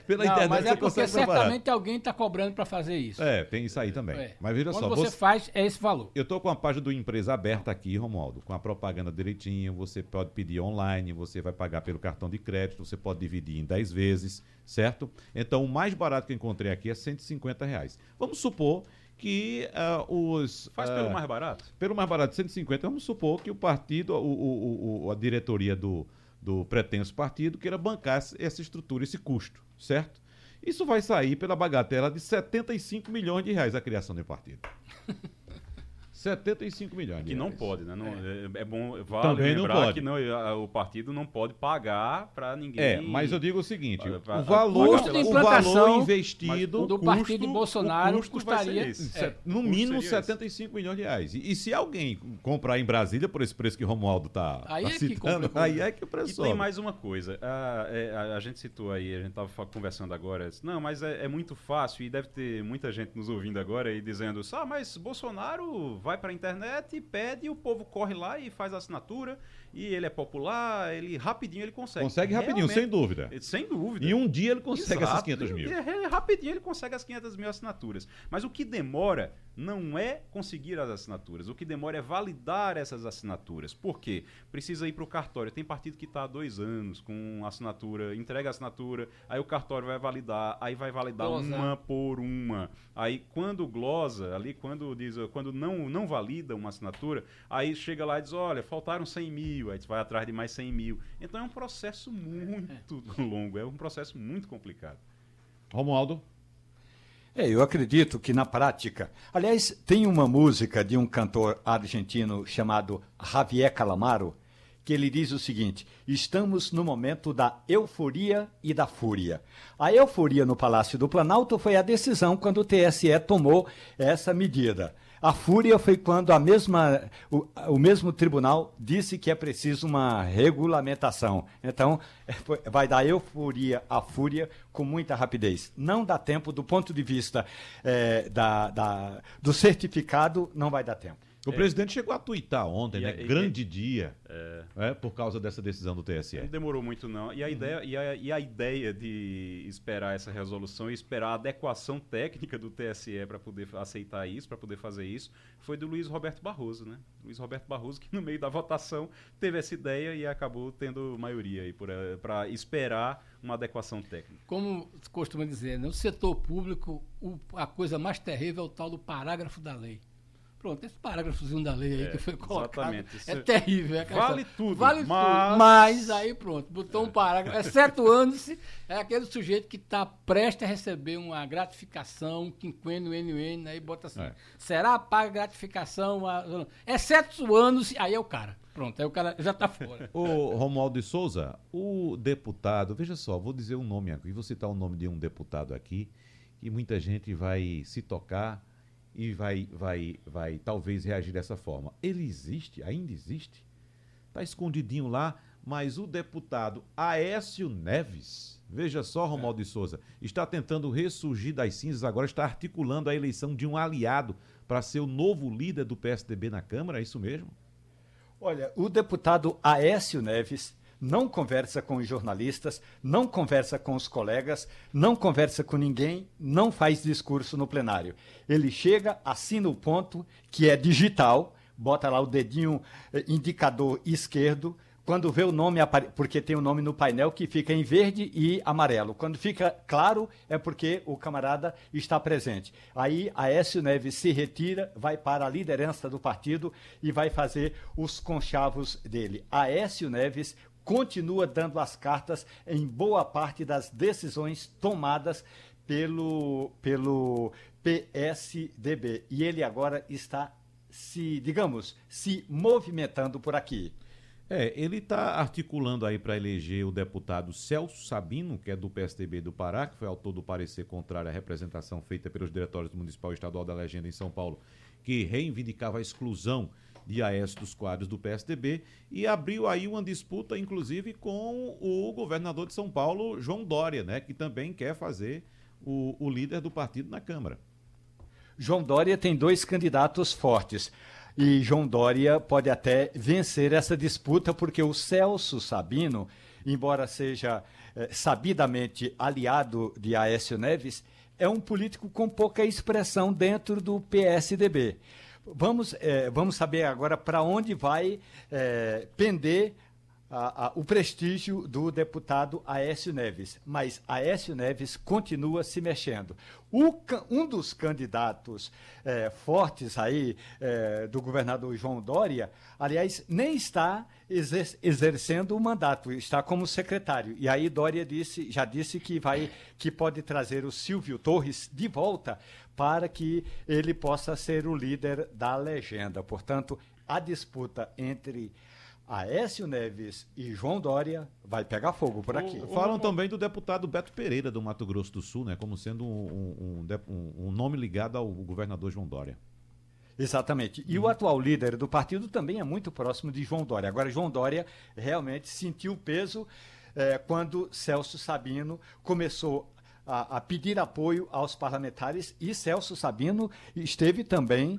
[SPEAKER 2] pela
[SPEAKER 4] Não,
[SPEAKER 2] internet
[SPEAKER 4] mas
[SPEAKER 2] você
[SPEAKER 4] é porque certamente alguém está cobrando para fazer isso.
[SPEAKER 2] É, tem isso aí também.
[SPEAKER 4] É.
[SPEAKER 2] Mas veja
[SPEAKER 4] Quando
[SPEAKER 2] só,
[SPEAKER 4] você,
[SPEAKER 2] você-
[SPEAKER 4] faz, é esse valor.
[SPEAKER 2] eu tô com a página do empresa aberta aqui, Romualdo, com a propaganda direitinho, você pode pedir online, você vai pagar pelo cartão de crédito, você pode dividir em 10 vezes, certo? Então, o mais barato que eu encontrei aqui é 150 reais. Vamos supor que ah, os...
[SPEAKER 3] Faz
[SPEAKER 2] ah,
[SPEAKER 3] pelo mais barato.
[SPEAKER 2] pelo mais barato de 150, vamos supor que o partido, o, o- o- a diretoria do, do pretenso partido queira bancar essa- estrutura, esse custo, certo? Isso vai sair pela bagatela de 75 milhões de reais a criação do partido. 75 milhões
[SPEAKER 3] Que não pode, né? Não, é. é bom vale
[SPEAKER 2] Também não
[SPEAKER 3] lembrar
[SPEAKER 2] pode.
[SPEAKER 3] que não, o partido não pode pagar para ninguém.
[SPEAKER 2] É, mas eu digo o seguinte: o
[SPEAKER 3] pra-
[SPEAKER 2] valor,
[SPEAKER 4] custo de
[SPEAKER 2] o
[SPEAKER 4] implantação
[SPEAKER 2] valor investido
[SPEAKER 4] do
[SPEAKER 3] o
[SPEAKER 4] partido de Bolsonaro
[SPEAKER 3] o custo
[SPEAKER 4] custaria-
[SPEAKER 3] esse.
[SPEAKER 2] Se-
[SPEAKER 3] É,
[SPEAKER 2] no
[SPEAKER 3] o custo
[SPEAKER 2] mínimo
[SPEAKER 3] seria esse.
[SPEAKER 2] 75 milhões de reais. E, e se alguém comprar em Brasília por esse preço que o Romualdo está
[SPEAKER 4] Aí é que
[SPEAKER 2] citando,
[SPEAKER 4] complicou.
[SPEAKER 2] aí é que o preço
[SPEAKER 3] E tem mais uma coisa. A, é, a- a gente citou aí, a gente estava conversando agora. disse, Não, mas é, é muito fácil e deve ter muita gente nos ouvindo agora e dizendo: Ah, mas Bolsonaro vai para a internet pede, o povo corre lá e faz a assinatura. E ele é popular, ele rapidinho ele consegue.
[SPEAKER 2] Consegue rapidinho, sem dúvida.
[SPEAKER 3] Sem dúvida.
[SPEAKER 2] Em um dia ele consegue essas
[SPEAKER 3] Exato.
[SPEAKER 2] 500 mil.
[SPEAKER 3] E- e- rapidinho ele consegue as 500 mil assinaturas. Mas o que demora não é conseguir as assinaturas. O que demora é validar essas assinaturas. Por quê? Precisa ir para o cartório. Tem partido que está há dois anos com assinatura, entrega a assinatura, aí o cartório vai validar, aí vai validar
[SPEAKER 4] Glosa.
[SPEAKER 3] uma por uma. Aí quando glosa, ali quando diz, quando não, não valida uma assinatura, aí chega lá e diz, olha, faltaram 100 mil, aí você vai atrás de mais 100 mil. Então é um processo muito longo, é um processo muito complicado.
[SPEAKER 2] Romualdo?
[SPEAKER 5] É, eu acredito que na prática. Aliás, tem uma música de um cantor argentino chamado Javier Calamaro, que ele diz o seguinte: estamos no momento da euforia e da fúria. A euforia no Palácio do Planalto foi a decisão quando o TSE tomou essa medida. A fúria foi quando a mesma, o, o mesmo tribunal disse que é preciso uma regulamentação. Então, é, vai dar euforia à fúria com muita rapidez. Não dá tempo, do ponto de vista eh, da, da- do certificado, não vai dar tempo.
[SPEAKER 2] O presidente chegou a tuitar ontem,
[SPEAKER 3] E
[SPEAKER 2] né?
[SPEAKER 3] a- e-
[SPEAKER 2] Grande dia. É. Por causa dessa decisão do TSE.
[SPEAKER 3] Não demorou muito, não. E a, ideia, e, a, e a ideia de esperar essa resolução e esperar a adequação técnica do TSE para poder aceitar isso, para poder fazer isso, foi do Luiz Roberto Barroso, né? Luiz Roberto Barroso, que no meio da votação teve essa ideia e acabou tendo maioria aí para esperar uma adequação técnica.
[SPEAKER 4] Como se costuma dizer, né? o setor público, o- a coisa mais terrível é o tal do parágrafo da lei. Pronto, esse parágrafozinho da lei aí
[SPEAKER 3] É,
[SPEAKER 4] que foi colocado é
[SPEAKER 3] é-
[SPEAKER 4] terrível. É
[SPEAKER 3] Vale tudo,
[SPEAKER 4] Vale
[SPEAKER 3] mas-
[SPEAKER 4] tudo. Mas aí pronto, botou um parágrafo. Excetuando-se, é aquele sujeito que está prestes a receber uma gratificação, um quinquênio, NN, aí bota assim,
[SPEAKER 2] É.
[SPEAKER 4] será paga gratificação, a- excetuando-se, aí é o cara. Pronto, aí o cara já está fora.
[SPEAKER 2] Ô, Romualdo de Souza, o deputado, veja só, vou dizer um nome aqui, vou citar o nome de um deputado aqui, que muita gente vai se tocar e vai, vai, vai talvez reagir dessa forma. Ele existe, ainda existe, está escondidinho lá, mas o deputado Aécio Neves, veja só, Romualdo de Souza, está tentando ressurgir das cinzas, agora está articulando a eleição de um aliado para ser o novo líder do PSDB na Câmara, é isso mesmo?
[SPEAKER 5] Olha, o deputado Aécio Neves não conversa com os jornalistas, não conversa com os colegas, não conversa com ninguém, não faz discurso no plenário. Ele chega, assina o ponto, que é digital, bota lá o dedinho eh, indicador esquerdo, quando vê o nome, porque tem o nome no painel que fica em verde e amarelo. Quando fica claro, é porque o camarada está presente. Aí Aécio Neves se retira, vai para a liderança do partido e vai fazer os conchavos dele. Aécio Neves continua dando as cartas em boa parte das decisões tomadas pelo, pelo PSDB. E ele agora está se, digamos, se movimentando por aqui.
[SPEAKER 2] É, ele está articulando aí para eleger o deputado Celso Sabino, que é do PSDB do Pará, que foi autor do parecer contrário à representação feita pelos diretórios do Municipal e Estadual da Legenda em São Paulo, que reivindicava a exclusão de Aécio dos quadros do PSDB e abriu aí uma disputa, inclusive, com o governador de São Paulo, João Dória, né, que também quer fazer o, o líder do partido na Câmara.
[SPEAKER 5] João Dória tem dois candidatos fortes. E João Dória pode até vencer essa disputa, porque o Celso Sabino, embora seja eh, sabidamente aliado de Aécio Neves, é um político com pouca expressão dentro do PSDB. Vamos, eh, vamos saber agora para onde vai eh, pender a- a- o prestígio do deputado Aécio Neves. Mas Aécio Neves continua se mexendo. O um dos candidatos eh, fortes aí eh, do governador João Dória, aliás, nem está exer- exercendo o mandato, está como secretário. E aí Dória disse, já disse que vai, que pode trazer o Silvio Torres de volta para que ele possa ser o líder da legenda. Portanto, a disputa entre Aécio Neves e João Dória vai pegar fogo por aqui.
[SPEAKER 2] Falam também do deputado Beto Pereira, do Mato Grosso do Sul, né, como sendo um, um- um um- nome ligado ao governador João Dória.
[SPEAKER 5] Exatamente. E o atual líder do partido também é muito próximo de João Dória. Agora, João Dória realmente sentiu o peso eh, quando Celso Sabino começou a, a pedir apoio aos parlamentares e Celso Sabino esteve também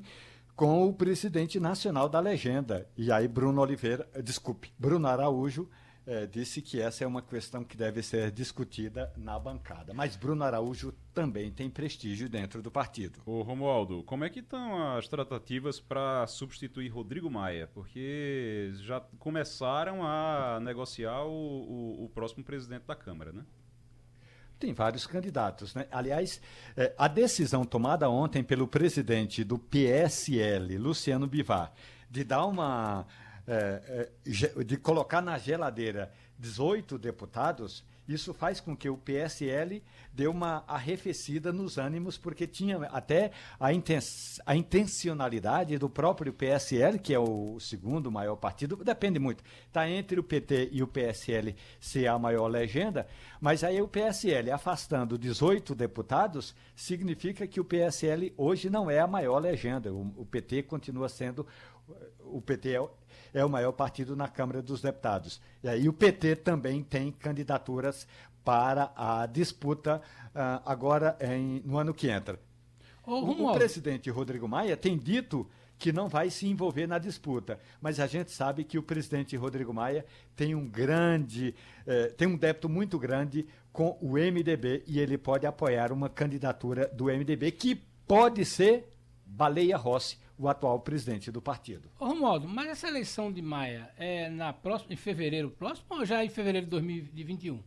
[SPEAKER 5] com o presidente nacional da legenda. E aí Bruno Oliveira, eh, desculpe, Bruno Araújo eh, disse que essa é uma questão que deve ser discutida na bancada. Mas Bruno Araújo também tem prestígio dentro do partido.
[SPEAKER 3] Ô Romualdo, como é que estão as tratativas para substituir Rodrigo Maia? Porque já começaram a negociar o, o, o próximo presidente da Câmara, né?
[SPEAKER 5] Tem vários candidatos, né? Aliás, eh, a decisão tomada ontem pelo presidente do PSL, Luciano Bivar, de dar uma. eh, eh, de colocar na geladeira 18 deputados, isso faz com que o PSL dê uma arrefecida nos ânimos, porque tinha até a, a intencionalidade do próprio PSL, que é o segundo maior partido, depende muito. Está entre o PT e o PSL ser a maior legenda, mas aí o PSL afastando 18 deputados significa que o PSL hoje não é a maior legenda. O, o PT continua sendo. O PT é, o- é o maior partido na Câmara dos Deputados. E aí o PT também tem candidaturas para a disputa ah, agora em- no ano que entra.
[SPEAKER 4] Ô,
[SPEAKER 5] O, o presidente Rodrigo Maia tem dito que não vai se envolver na disputa, mas a gente sabe que o presidente Rodrigo Maia tem um grande, eh, tem um débito muito grande com o MDB e ele pode apoiar uma candidatura do MDB que pode ser Baleia Rossi, o atual presidente do partido.
[SPEAKER 4] Ô, Romualdo, mas essa eleição de Maia é na próxima, em fevereiro próximo ou já em fevereiro de 2021?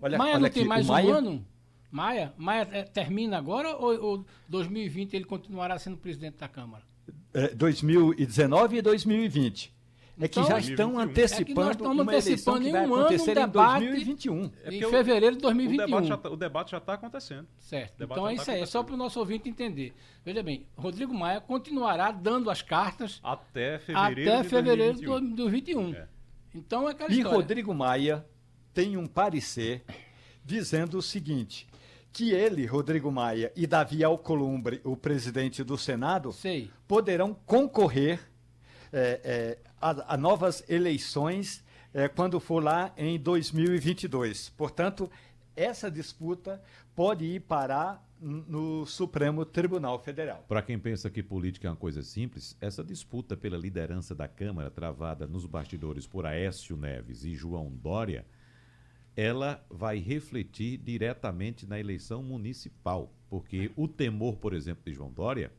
[SPEAKER 5] Olha,
[SPEAKER 4] Maia
[SPEAKER 5] olha
[SPEAKER 4] não
[SPEAKER 5] aqui,
[SPEAKER 4] tem mais um
[SPEAKER 5] Maia-
[SPEAKER 4] ano? Maia? Maia é, termina agora ou, ou 2020 ele continuará sendo presidente da Câmara?
[SPEAKER 5] eh, 2019 e 2020. É que
[SPEAKER 4] Então-
[SPEAKER 5] já estão
[SPEAKER 3] 2021.
[SPEAKER 5] antecipando
[SPEAKER 4] É que nós estamos
[SPEAKER 5] uma
[SPEAKER 4] antecipando
[SPEAKER 5] que
[SPEAKER 4] em
[SPEAKER 5] vai
[SPEAKER 4] um ano um
[SPEAKER 5] acontecer em
[SPEAKER 4] debate
[SPEAKER 5] 2021.
[SPEAKER 4] em
[SPEAKER 3] porque o-
[SPEAKER 4] fevereiro de
[SPEAKER 3] O
[SPEAKER 4] 2021.
[SPEAKER 3] debate já tá- o debate já está acontecendo.
[SPEAKER 4] Certo.
[SPEAKER 3] Debate
[SPEAKER 4] Então é
[SPEAKER 3] tá
[SPEAKER 4] isso aí, é só para o nosso ouvinte entender. Veja bem, Rodrigo Maia continuará dando as cartas
[SPEAKER 3] Até fevereiro
[SPEAKER 4] até
[SPEAKER 3] de
[SPEAKER 4] fevereiro de
[SPEAKER 3] 2021.
[SPEAKER 4] 2021.
[SPEAKER 3] É.
[SPEAKER 4] Então é aquela
[SPEAKER 5] E
[SPEAKER 4] história.
[SPEAKER 5] Rodrigo Maia tem um parecer dizendo o seguinte: que ele, Rodrigo Maia, e Davi Alcolumbre, o presidente do Senado,
[SPEAKER 4] Sei.
[SPEAKER 5] poderão concorrer é, é, a, a novas eleições é, quando for lá em 2022. Portanto, essa disputa pode ir parar no Supremo Tribunal Federal.
[SPEAKER 2] Para quem pensa que política é uma coisa simples, essa disputa pela liderança da Câmara, travada nos bastidores por Aécio Neves e João Dória, ela vai refletir diretamente na eleição municipal. Porque o temor, por exemplo, de João Dória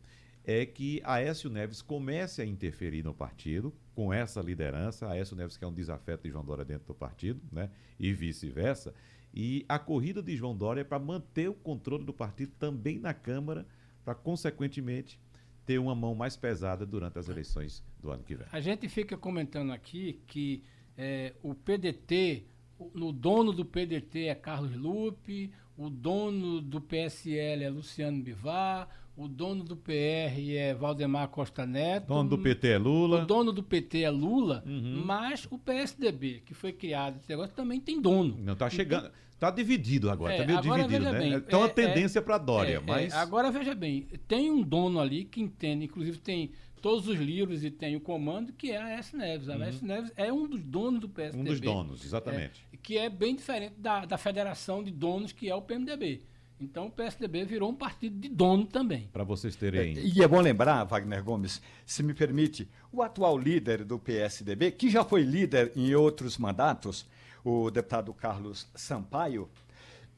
[SPEAKER 2] é que Aécio Neves comece a interferir no partido com essa liderança. Aécio Neves que é um desafeto de João Dória dentro do partido, né? E vice-versa. E a corrida de João Dória é para manter o controle do partido também na Câmara, para, consequentemente, ter uma mão mais pesada durante as eleições do ano que vem.
[SPEAKER 4] A gente fica comentando aqui que eh, o PDT, o, o dono do PDT é Carlos Lupe, o dono do PSL é Luciano Bivar, o dono do PR é Valdemar Costa Neto.
[SPEAKER 2] Dono do PT é Lula.
[SPEAKER 4] O dono do PT é Lula,
[SPEAKER 2] Uhum.
[SPEAKER 4] mas o PSDB, que foi criado esse negócio, também tem dono.
[SPEAKER 2] Não, tá chegando. Tá dividido agora,
[SPEAKER 4] É,
[SPEAKER 2] tá meio
[SPEAKER 4] agora
[SPEAKER 2] dividido, né?
[SPEAKER 4] bem,
[SPEAKER 2] então a
[SPEAKER 4] é-
[SPEAKER 2] tendência para Dória,
[SPEAKER 4] É, é,
[SPEAKER 2] mas.
[SPEAKER 4] agora veja bem, tem um dono ali que entende, inclusive tem todos os livros e tem o comando, que é a S. Neves. A S. Neves é um dos donos do PSDB.
[SPEAKER 2] Uhum. Um dos donos, exatamente.
[SPEAKER 4] é, que é bem diferente da, da federação de donos que é o PMDB. Então o PSDB virou um partido de dono também.
[SPEAKER 2] Para vocês terem.
[SPEAKER 5] E é bom lembrar, Wagner Gomes, se me permite, o atual líder do PSDB, que já foi líder em outros mandatos, o deputado Carlos Sampaio,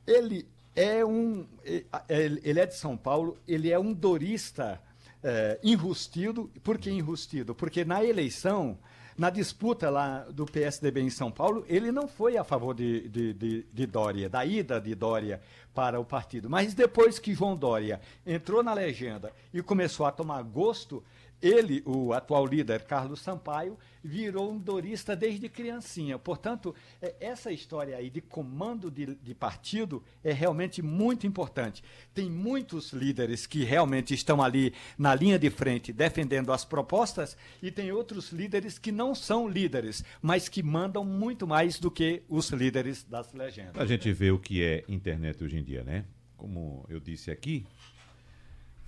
[SPEAKER 5] ele é um. eh, Ele ele é de São Paulo, ele é um dorista eh, enrustido. Por que enrustido? Porque na eleição, na disputa lá do PSDB em São Paulo, ele não foi a favor de, de, de, de Dória, da ida de Dória para o partido. Mas depois que João Dória entrou na legenda e começou a tomar gosto, ele, o atual líder Carlos Sampaio, virou um dorista desde criancinha. Portanto, é, essa história aí de comando de, de partido é realmente muito importante. Tem muitos líderes que realmente estão ali na linha de frente defendendo as propostas e tem outros líderes que não são líderes, mas que mandam muito mais do que os líderes das legendas.
[SPEAKER 2] A gente vê o que é internet hoje em dia, né? Como eu disse aqui,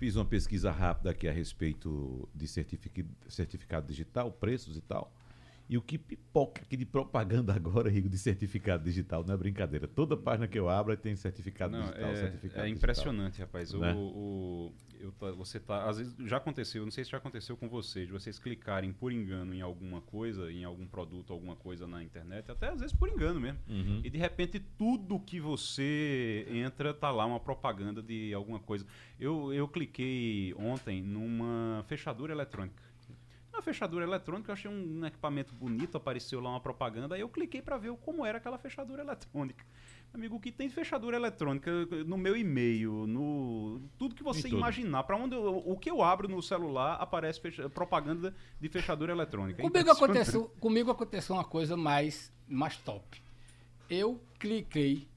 [SPEAKER 2] fiz uma pesquisa rápida aqui a respeito de certific- certificado digital, preços e tal. E o que pipoca aqui de propaganda agora, Rigo, de certificado digital, não é brincadeira. Toda página que eu abro tem certificado
[SPEAKER 3] Não,
[SPEAKER 2] digital,
[SPEAKER 3] é,
[SPEAKER 2] certificado
[SPEAKER 3] é
[SPEAKER 2] digital.
[SPEAKER 3] impressionante, rapaz. O-
[SPEAKER 2] Né?
[SPEAKER 3] O, eu tá- você tá, às vezes já aconteceu, não sei se já aconteceu com vocês, de vocês clicarem por engano em alguma coisa, em algum produto, alguma coisa na internet, até às vezes por engano mesmo.
[SPEAKER 2] Uhum.
[SPEAKER 3] E de repente tudo que você entra tá lá uma propaganda de alguma coisa. Eu, eu cliquei ontem numa fechadura eletrônica. Uma fechadura eletrônica, eu achei um, equipamento bonito, apareceu lá uma propaganda, aí eu cliquei para ver como era aquela fechadura eletrônica. Amigo, o que tem de fechadura eletrônica no meu e-mail, no tudo que você imaginar, para onde eu- o que eu abro no celular aparece fecha- propaganda de fechadura eletrônica. É
[SPEAKER 4] Comigo
[SPEAKER 3] impressionante.
[SPEAKER 4] aconteceu, comigo aconteceu uma coisa mais, mais top. Eu cliquei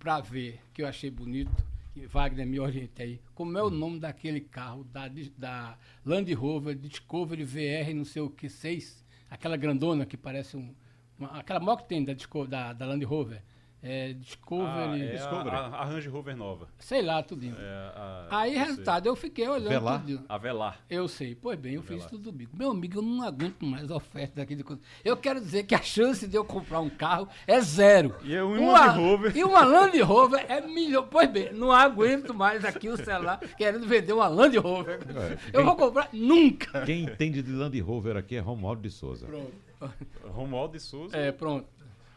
[SPEAKER 4] pra ver, que eu achei bonito, e Wagner me orientei, como é o nome daquele carro da, da Land Rover Discovery VR, não sei o que, 6, aquela grandona que parece um. uma- aquela moto que tem da, da, da Land Rover. É,
[SPEAKER 3] Ah,
[SPEAKER 4] Discovery.
[SPEAKER 3] é a, a, a Range Rover nova.
[SPEAKER 4] Sei lá, tudinho.
[SPEAKER 3] É a-
[SPEAKER 4] Aí,
[SPEAKER 3] eu sei.
[SPEAKER 4] resultado, eu fiquei olhando
[SPEAKER 2] Velar?
[SPEAKER 4] tudinho.
[SPEAKER 3] A Velar.
[SPEAKER 4] Eu sei. Pois bem, eu fiz tudo bico. Meu amigo, eu não aguento mais oferta daqui de coisa. Eu quero dizer que a chance de eu comprar um carro é zero.
[SPEAKER 3] E eu, um
[SPEAKER 4] Uma-
[SPEAKER 3] Land Rover.
[SPEAKER 4] E uma Land Rover é milhão. Pois bem, não aguento mais aqui o celular querendo vender uma Land Rover.
[SPEAKER 2] É,
[SPEAKER 4] Eu vou comprar nunca.
[SPEAKER 2] Quem entende de Land Rover aqui é Romualdo de Souza.
[SPEAKER 4] Pronto.
[SPEAKER 3] Romualdo de Souza.
[SPEAKER 4] É, pronto.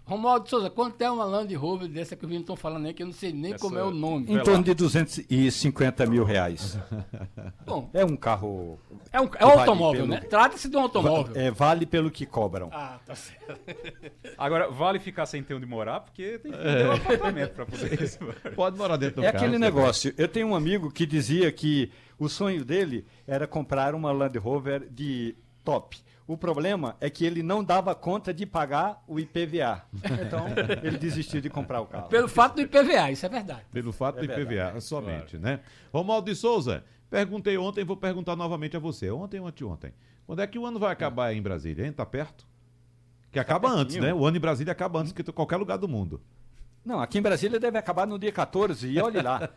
[SPEAKER 4] Romualdo de Souza, quanto é uma Land Rover dessa que meninos estão falando aí, que eu não sei nem
[SPEAKER 3] Essa-
[SPEAKER 4] como é o nome.
[SPEAKER 5] Em torno de 250 mil reais.
[SPEAKER 4] Bom,
[SPEAKER 5] É um carro.
[SPEAKER 4] é um, é um
[SPEAKER 5] Vale
[SPEAKER 4] automóvel,
[SPEAKER 5] pelo-
[SPEAKER 4] né? Trata-se de um automóvel.
[SPEAKER 5] É, vale pelo que cobram.
[SPEAKER 4] Ah, tá certo.
[SPEAKER 3] Agora, vale ficar sem ter onde morar, porque tem que ter um apartamento pra poder isso.
[SPEAKER 2] Pode morar dentro do
[SPEAKER 5] É
[SPEAKER 2] carro.
[SPEAKER 5] aquele
[SPEAKER 2] você
[SPEAKER 5] negócio. Eu tenho um amigo que dizia que o sonho dele era comprar uma Land Rover de top. O problema é que ele não dava conta de pagar o IPVA. Então, ele desistiu de comprar o carro.
[SPEAKER 4] Pelo fato do IPVA, isso é verdade.
[SPEAKER 2] Pelo fato
[SPEAKER 5] É
[SPEAKER 2] do IPVA
[SPEAKER 5] verdade,
[SPEAKER 2] somente, né? Romualdo de Souza, perguntei ontem, vou perguntar novamente a você. Ontem ou anteontem? Quando é que o ano vai acabar aí em Brasília, hein? Tá perto? Que acaba antes,
[SPEAKER 5] pertinho.
[SPEAKER 2] né? O ano em Brasília acaba antes que qualquer lugar do mundo.
[SPEAKER 5] Não, aqui em Brasília deve acabar no dia 14, e olhe lá.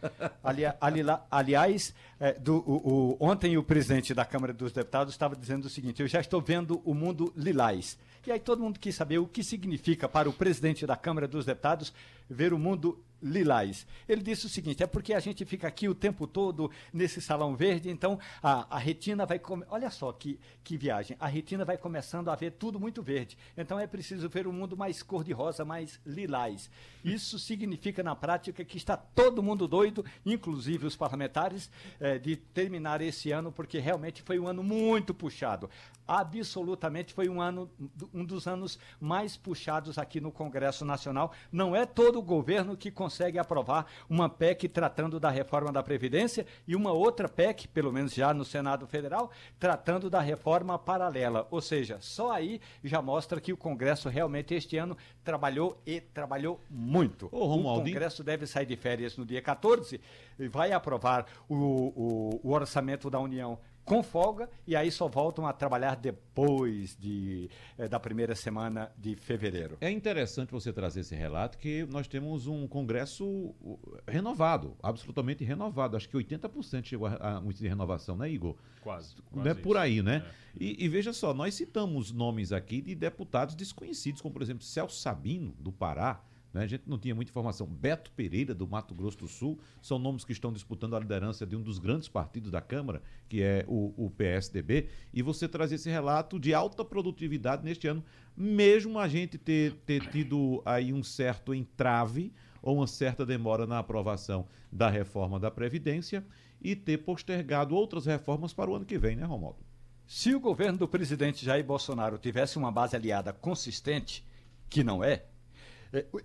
[SPEAKER 5] Ali, ali lá- aliás, é, do- o- o- ontem o presidente da Câmara dos Deputados estava dizendo o seguinte: eu já estou vendo o mundo lilás. E aí todo mundo quis saber o que significa para o presidente da Câmara dos Deputados ver o mundo lilás. Ele disse o seguinte: é porque a gente fica aqui o tempo todo nesse salão verde, então a, a retina vai. Come... Olha só que, que viagem. A retina vai começando a ver tudo muito verde. Então é preciso ver o mundo mais cor-de-rosa, mais lilás. Isso significa, na prática, que está todo mundo doido, inclusive os parlamentares, eh, de terminar esse ano, porque realmente foi um ano muito puxado. Absolutamente foi um ano, um dos anos mais puxados aqui no Congresso Nacional. Não é todo o governo que consegue aprovar uma PEC tratando da reforma da Previdência e uma outra PEC, pelo menos já no Senado Federal, tratando da reforma paralela. Ou seja, só aí já mostra que o Congresso realmente este ano trabalhou e trabalhou muito.
[SPEAKER 2] Ô,
[SPEAKER 5] o Congresso deve sair de férias no dia 14 e vai aprovar o, o- o orçamento da União com folga e aí só voltam a trabalhar depois de, eh, da primeira semana de fevereiro.
[SPEAKER 2] É interessante você trazer esse relato que nós temos um Congresso uh, renovado, absolutamente renovado. Acho que 80% chegou a, a um de renovação, né, Igor?
[SPEAKER 3] Quase.
[SPEAKER 2] Não é por aí, né? E, e veja só, nós citamos nomes aqui de deputados desconhecidos, como por exemplo Celso Sabino, do Pará. Né? A gente não tinha muita informação. Beto Pereira, do Mato Grosso do Sul, são nomes que estão disputando a liderança de um dos grandes partidos da Câmara, que é o, o PSDB. E você traz esse relato de alta produtividade neste ano, mesmo a gente ter, ter tido aí um certo entrave ou uma certa demora na aprovação da reforma da Previdência e ter postergado outras reformas para o ano que vem, né, Romualdo?
[SPEAKER 5] Se o governo do presidente Jair Bolsonaro tivesse uma base aliada consistente, que não é,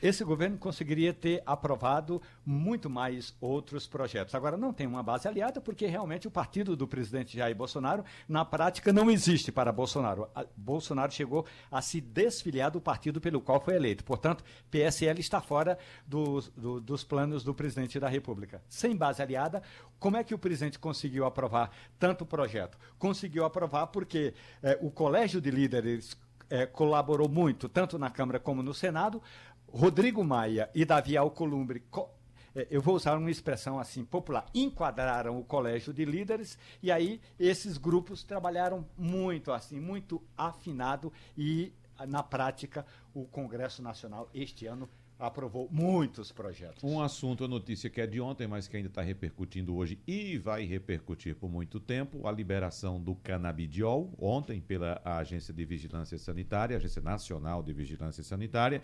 [SPEAKER 5] esse governo conseguiria ter aprovado muito mais outros projetos. Agora, não tem uma base aliada porque realmente o partido do presidente Jair Bolsonaro, na prática, não existe para Bolsonaro. A- Bolsonaro chegou a se desfiliar do partido pelo qual foi eleito. Portanto, PSL está fora dos, do- dos planos do presidente da República. Sem base aliada, como é que o presidente conseguiu aprovar tanto projeto? Conseguiu aprovar porque eh, o colégio de líderes eh, colaborou muito, tanto na Câmara como no Senado. Rodrigo Maia e Davi Alcolumbre, co- eh, eu vou usar uma expressão assim popular, enquadraram o colégio de líderes e aí esses grupos trabalharam muito assim, muito afinado e na prática, o Congresso Nacional este ano aprovou muitos projetos.
[SPEAKER 2] Um assunto, a notícia que é de ontem, mas que ainda está repercutindo hoje e vai repercutir por muito tempo, a liberação do canabidiol, ontem pela Agência de Vigilância Sanitária, Agência Nacional de Vigilância Sanitária,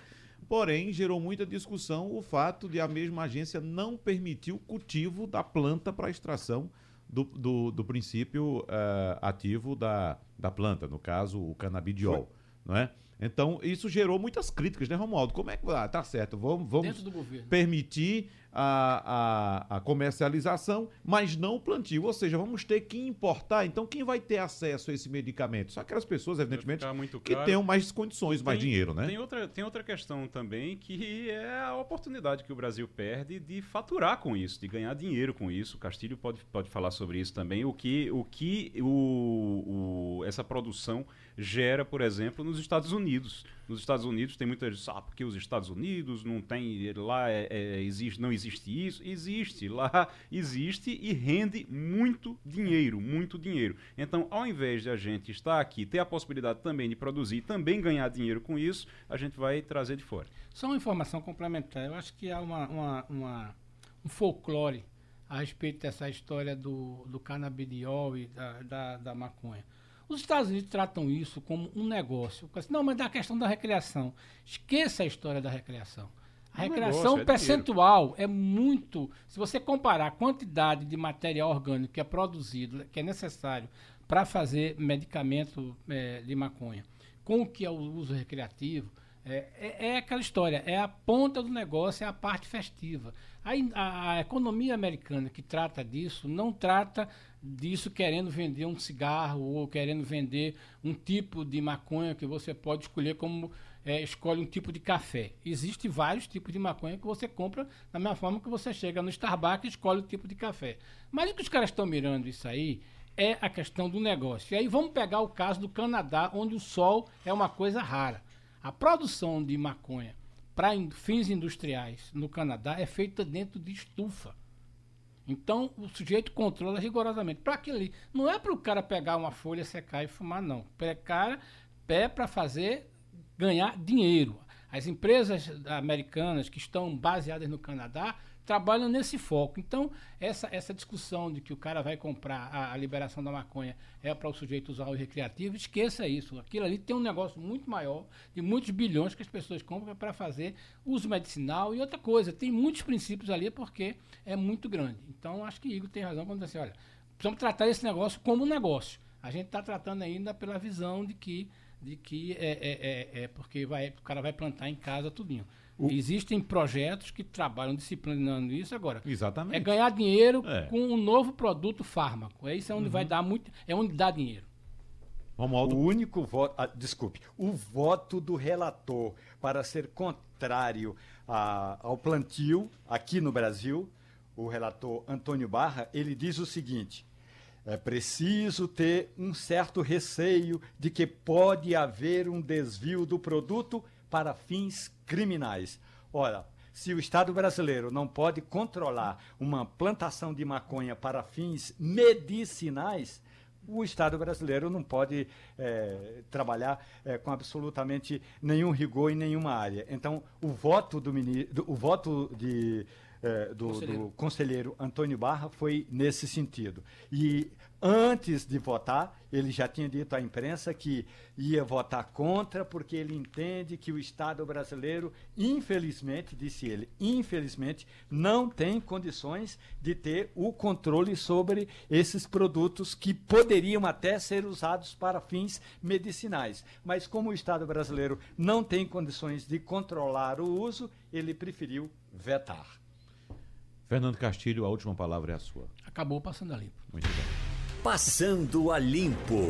[SPEAKER 2] porém gerou muita discussão o fato de a mesma agência não permitir o cultivo da planta para extração do, do, do princípio uh, ativo da, da planta, no caso o canabidiol, Foi. não é? Então, isso gerou muitas críticas, né, Romualdo? Como é que. Ah, tá certo, vamos, vamos permitir a, a, a, comercialização, mas não o plantio. Ou seja, vamos ter que importar. Então, quem vai ter acesso a esse medicamento? Só aquelas pessoas, evidentemente, que tenham mais condições, tem, mais dinheiro, né?
[SPEAKER 3] Tem outra, tem outra questão também que é a oportunidade que o Brasil perde de faturar com isso, de ganhar dinheiro com isso. O Castilho pode, pode falar sobre isso também. O que, o que o, o essa produção gera, por exemplo, nos Estados Unidos. Nos Estados Unidos tem muita gente, ah, porque os Estados Unidos não tem, lá é, é, existe, não existe isso. Existe, lá existe e rende muito dinheiro, muito dinheiro. Então, ao invés de a gente estar aqui, ter a possibilidade também de produzir, também ganhar dinheiro com isso, a gente vai trazer de fora.
[SPEAKER 4] Só uma informação complementar, eu acho que há uma, uma, uma um folclore a respeito dessa história do, do canabidiol e da, da, da maconha. Os Estados Unidos tratam isso como um negócio. Não, mas da questão da recreação. Esqueça a história da recreação. A é recreação negócio, é percentual dinheiro. é muito. Se você comparar a quantidade de material orgânico que é produzido, que é necessário para fazer medicamento é, de maconha, com o que é o uso recreativo, é, é, é, aquela história, é a ponta do negócio, é a parte festiva. A, a, economia americana que trata disso não trata disso querendo vender um cigarro ou querendo vender um tipo de maconha que você pode escolher como é, escolhe um tipo de café. Existem vários tipos de maconha que você compra da mesma forma que você chega no Starbucks e escolhe o tipo de café. Mas o que os caras estão mirando isso aí é a questão do negócio. E aí vamos pegar o caso do Canadá, onde o sol é uma coisa rara. A produção de maconha para fins industriais no Canadá é feita dentro de estufa. Então o sujeito controla rigorosamente. Para aquilo. Não é para o cara pegar uma folha, secar e fumar, não. Para cara é para fazer ganhar dinheiro. As empresas americanas que estão baseadas no Canadá trabalham nesse foco. Então, essa, essa discussão de que o cara vai comprar a, a liberação da maconha é para o sujeito usar o recreativo, esqueça isso. Aquilo ali tem um negócio muito maior, de muitos bilhões que as pessoas compram para fazer uso medicinal e outra coisa. Tem muitos princípios ali porque é muito grande. Então, acho que Igor tem razão quando diz assim, olha, precisamos tratar esse negócio como um negócio. A gente está tratando ainda pela visão de que, de que é, é, é, é porque vai, o cara vai plantar em casa tudinho. O... Existem projetos que trabalham disciplinando isso agora.
[SPEAKER 2] Exatamente.
[SPEAKER 4] É ganhar dinheiro é. com um novo produto fármaco. É isso é onde uhum. vai dar muito, é onde dá dinheiro.
[SPEAKER 5] Romualdo. O único voto, ah, desculpe, o voto do relator para ser contrário a, ao plantio aqui no Brasil, o relator Antônio Barra, ele diz o seguinte: é preciso ter um certo receio de que pode haver um desvio do produto para fins criminais. Ora, se o Estado brasileiro não pode controlar uma plantação de maconha para fins medicinais, o Estado brasileiro não pode é, trabalhar é, com absolutamente nenhum rigor em nenhuma área. Então, o voto do, ministro, o voto de é, do, conselheiro. do, conselheiro. Antônio Barra foi nesse sentido. E antes de votar, ele já tinha dito à imprensa que ia votar contra, porque ele entende que o Estado brasileiro, infelizmente, disse ele, infelizmente, não tem condições de ter o controle sobre esses produtos que poderiam até ser usados para fins medicinais. Mas como o Estado brasileiro não tem condições de controlar o uso, ele preferiu vetar.
[SPEAKER 2] Fernando Castilho, a última palavra é a sua.
[SPEAKER 4] Acabou passando a limpo.
[SPEAKER 2] Muito bem.
[SPEAKER 1] Passando a limpo.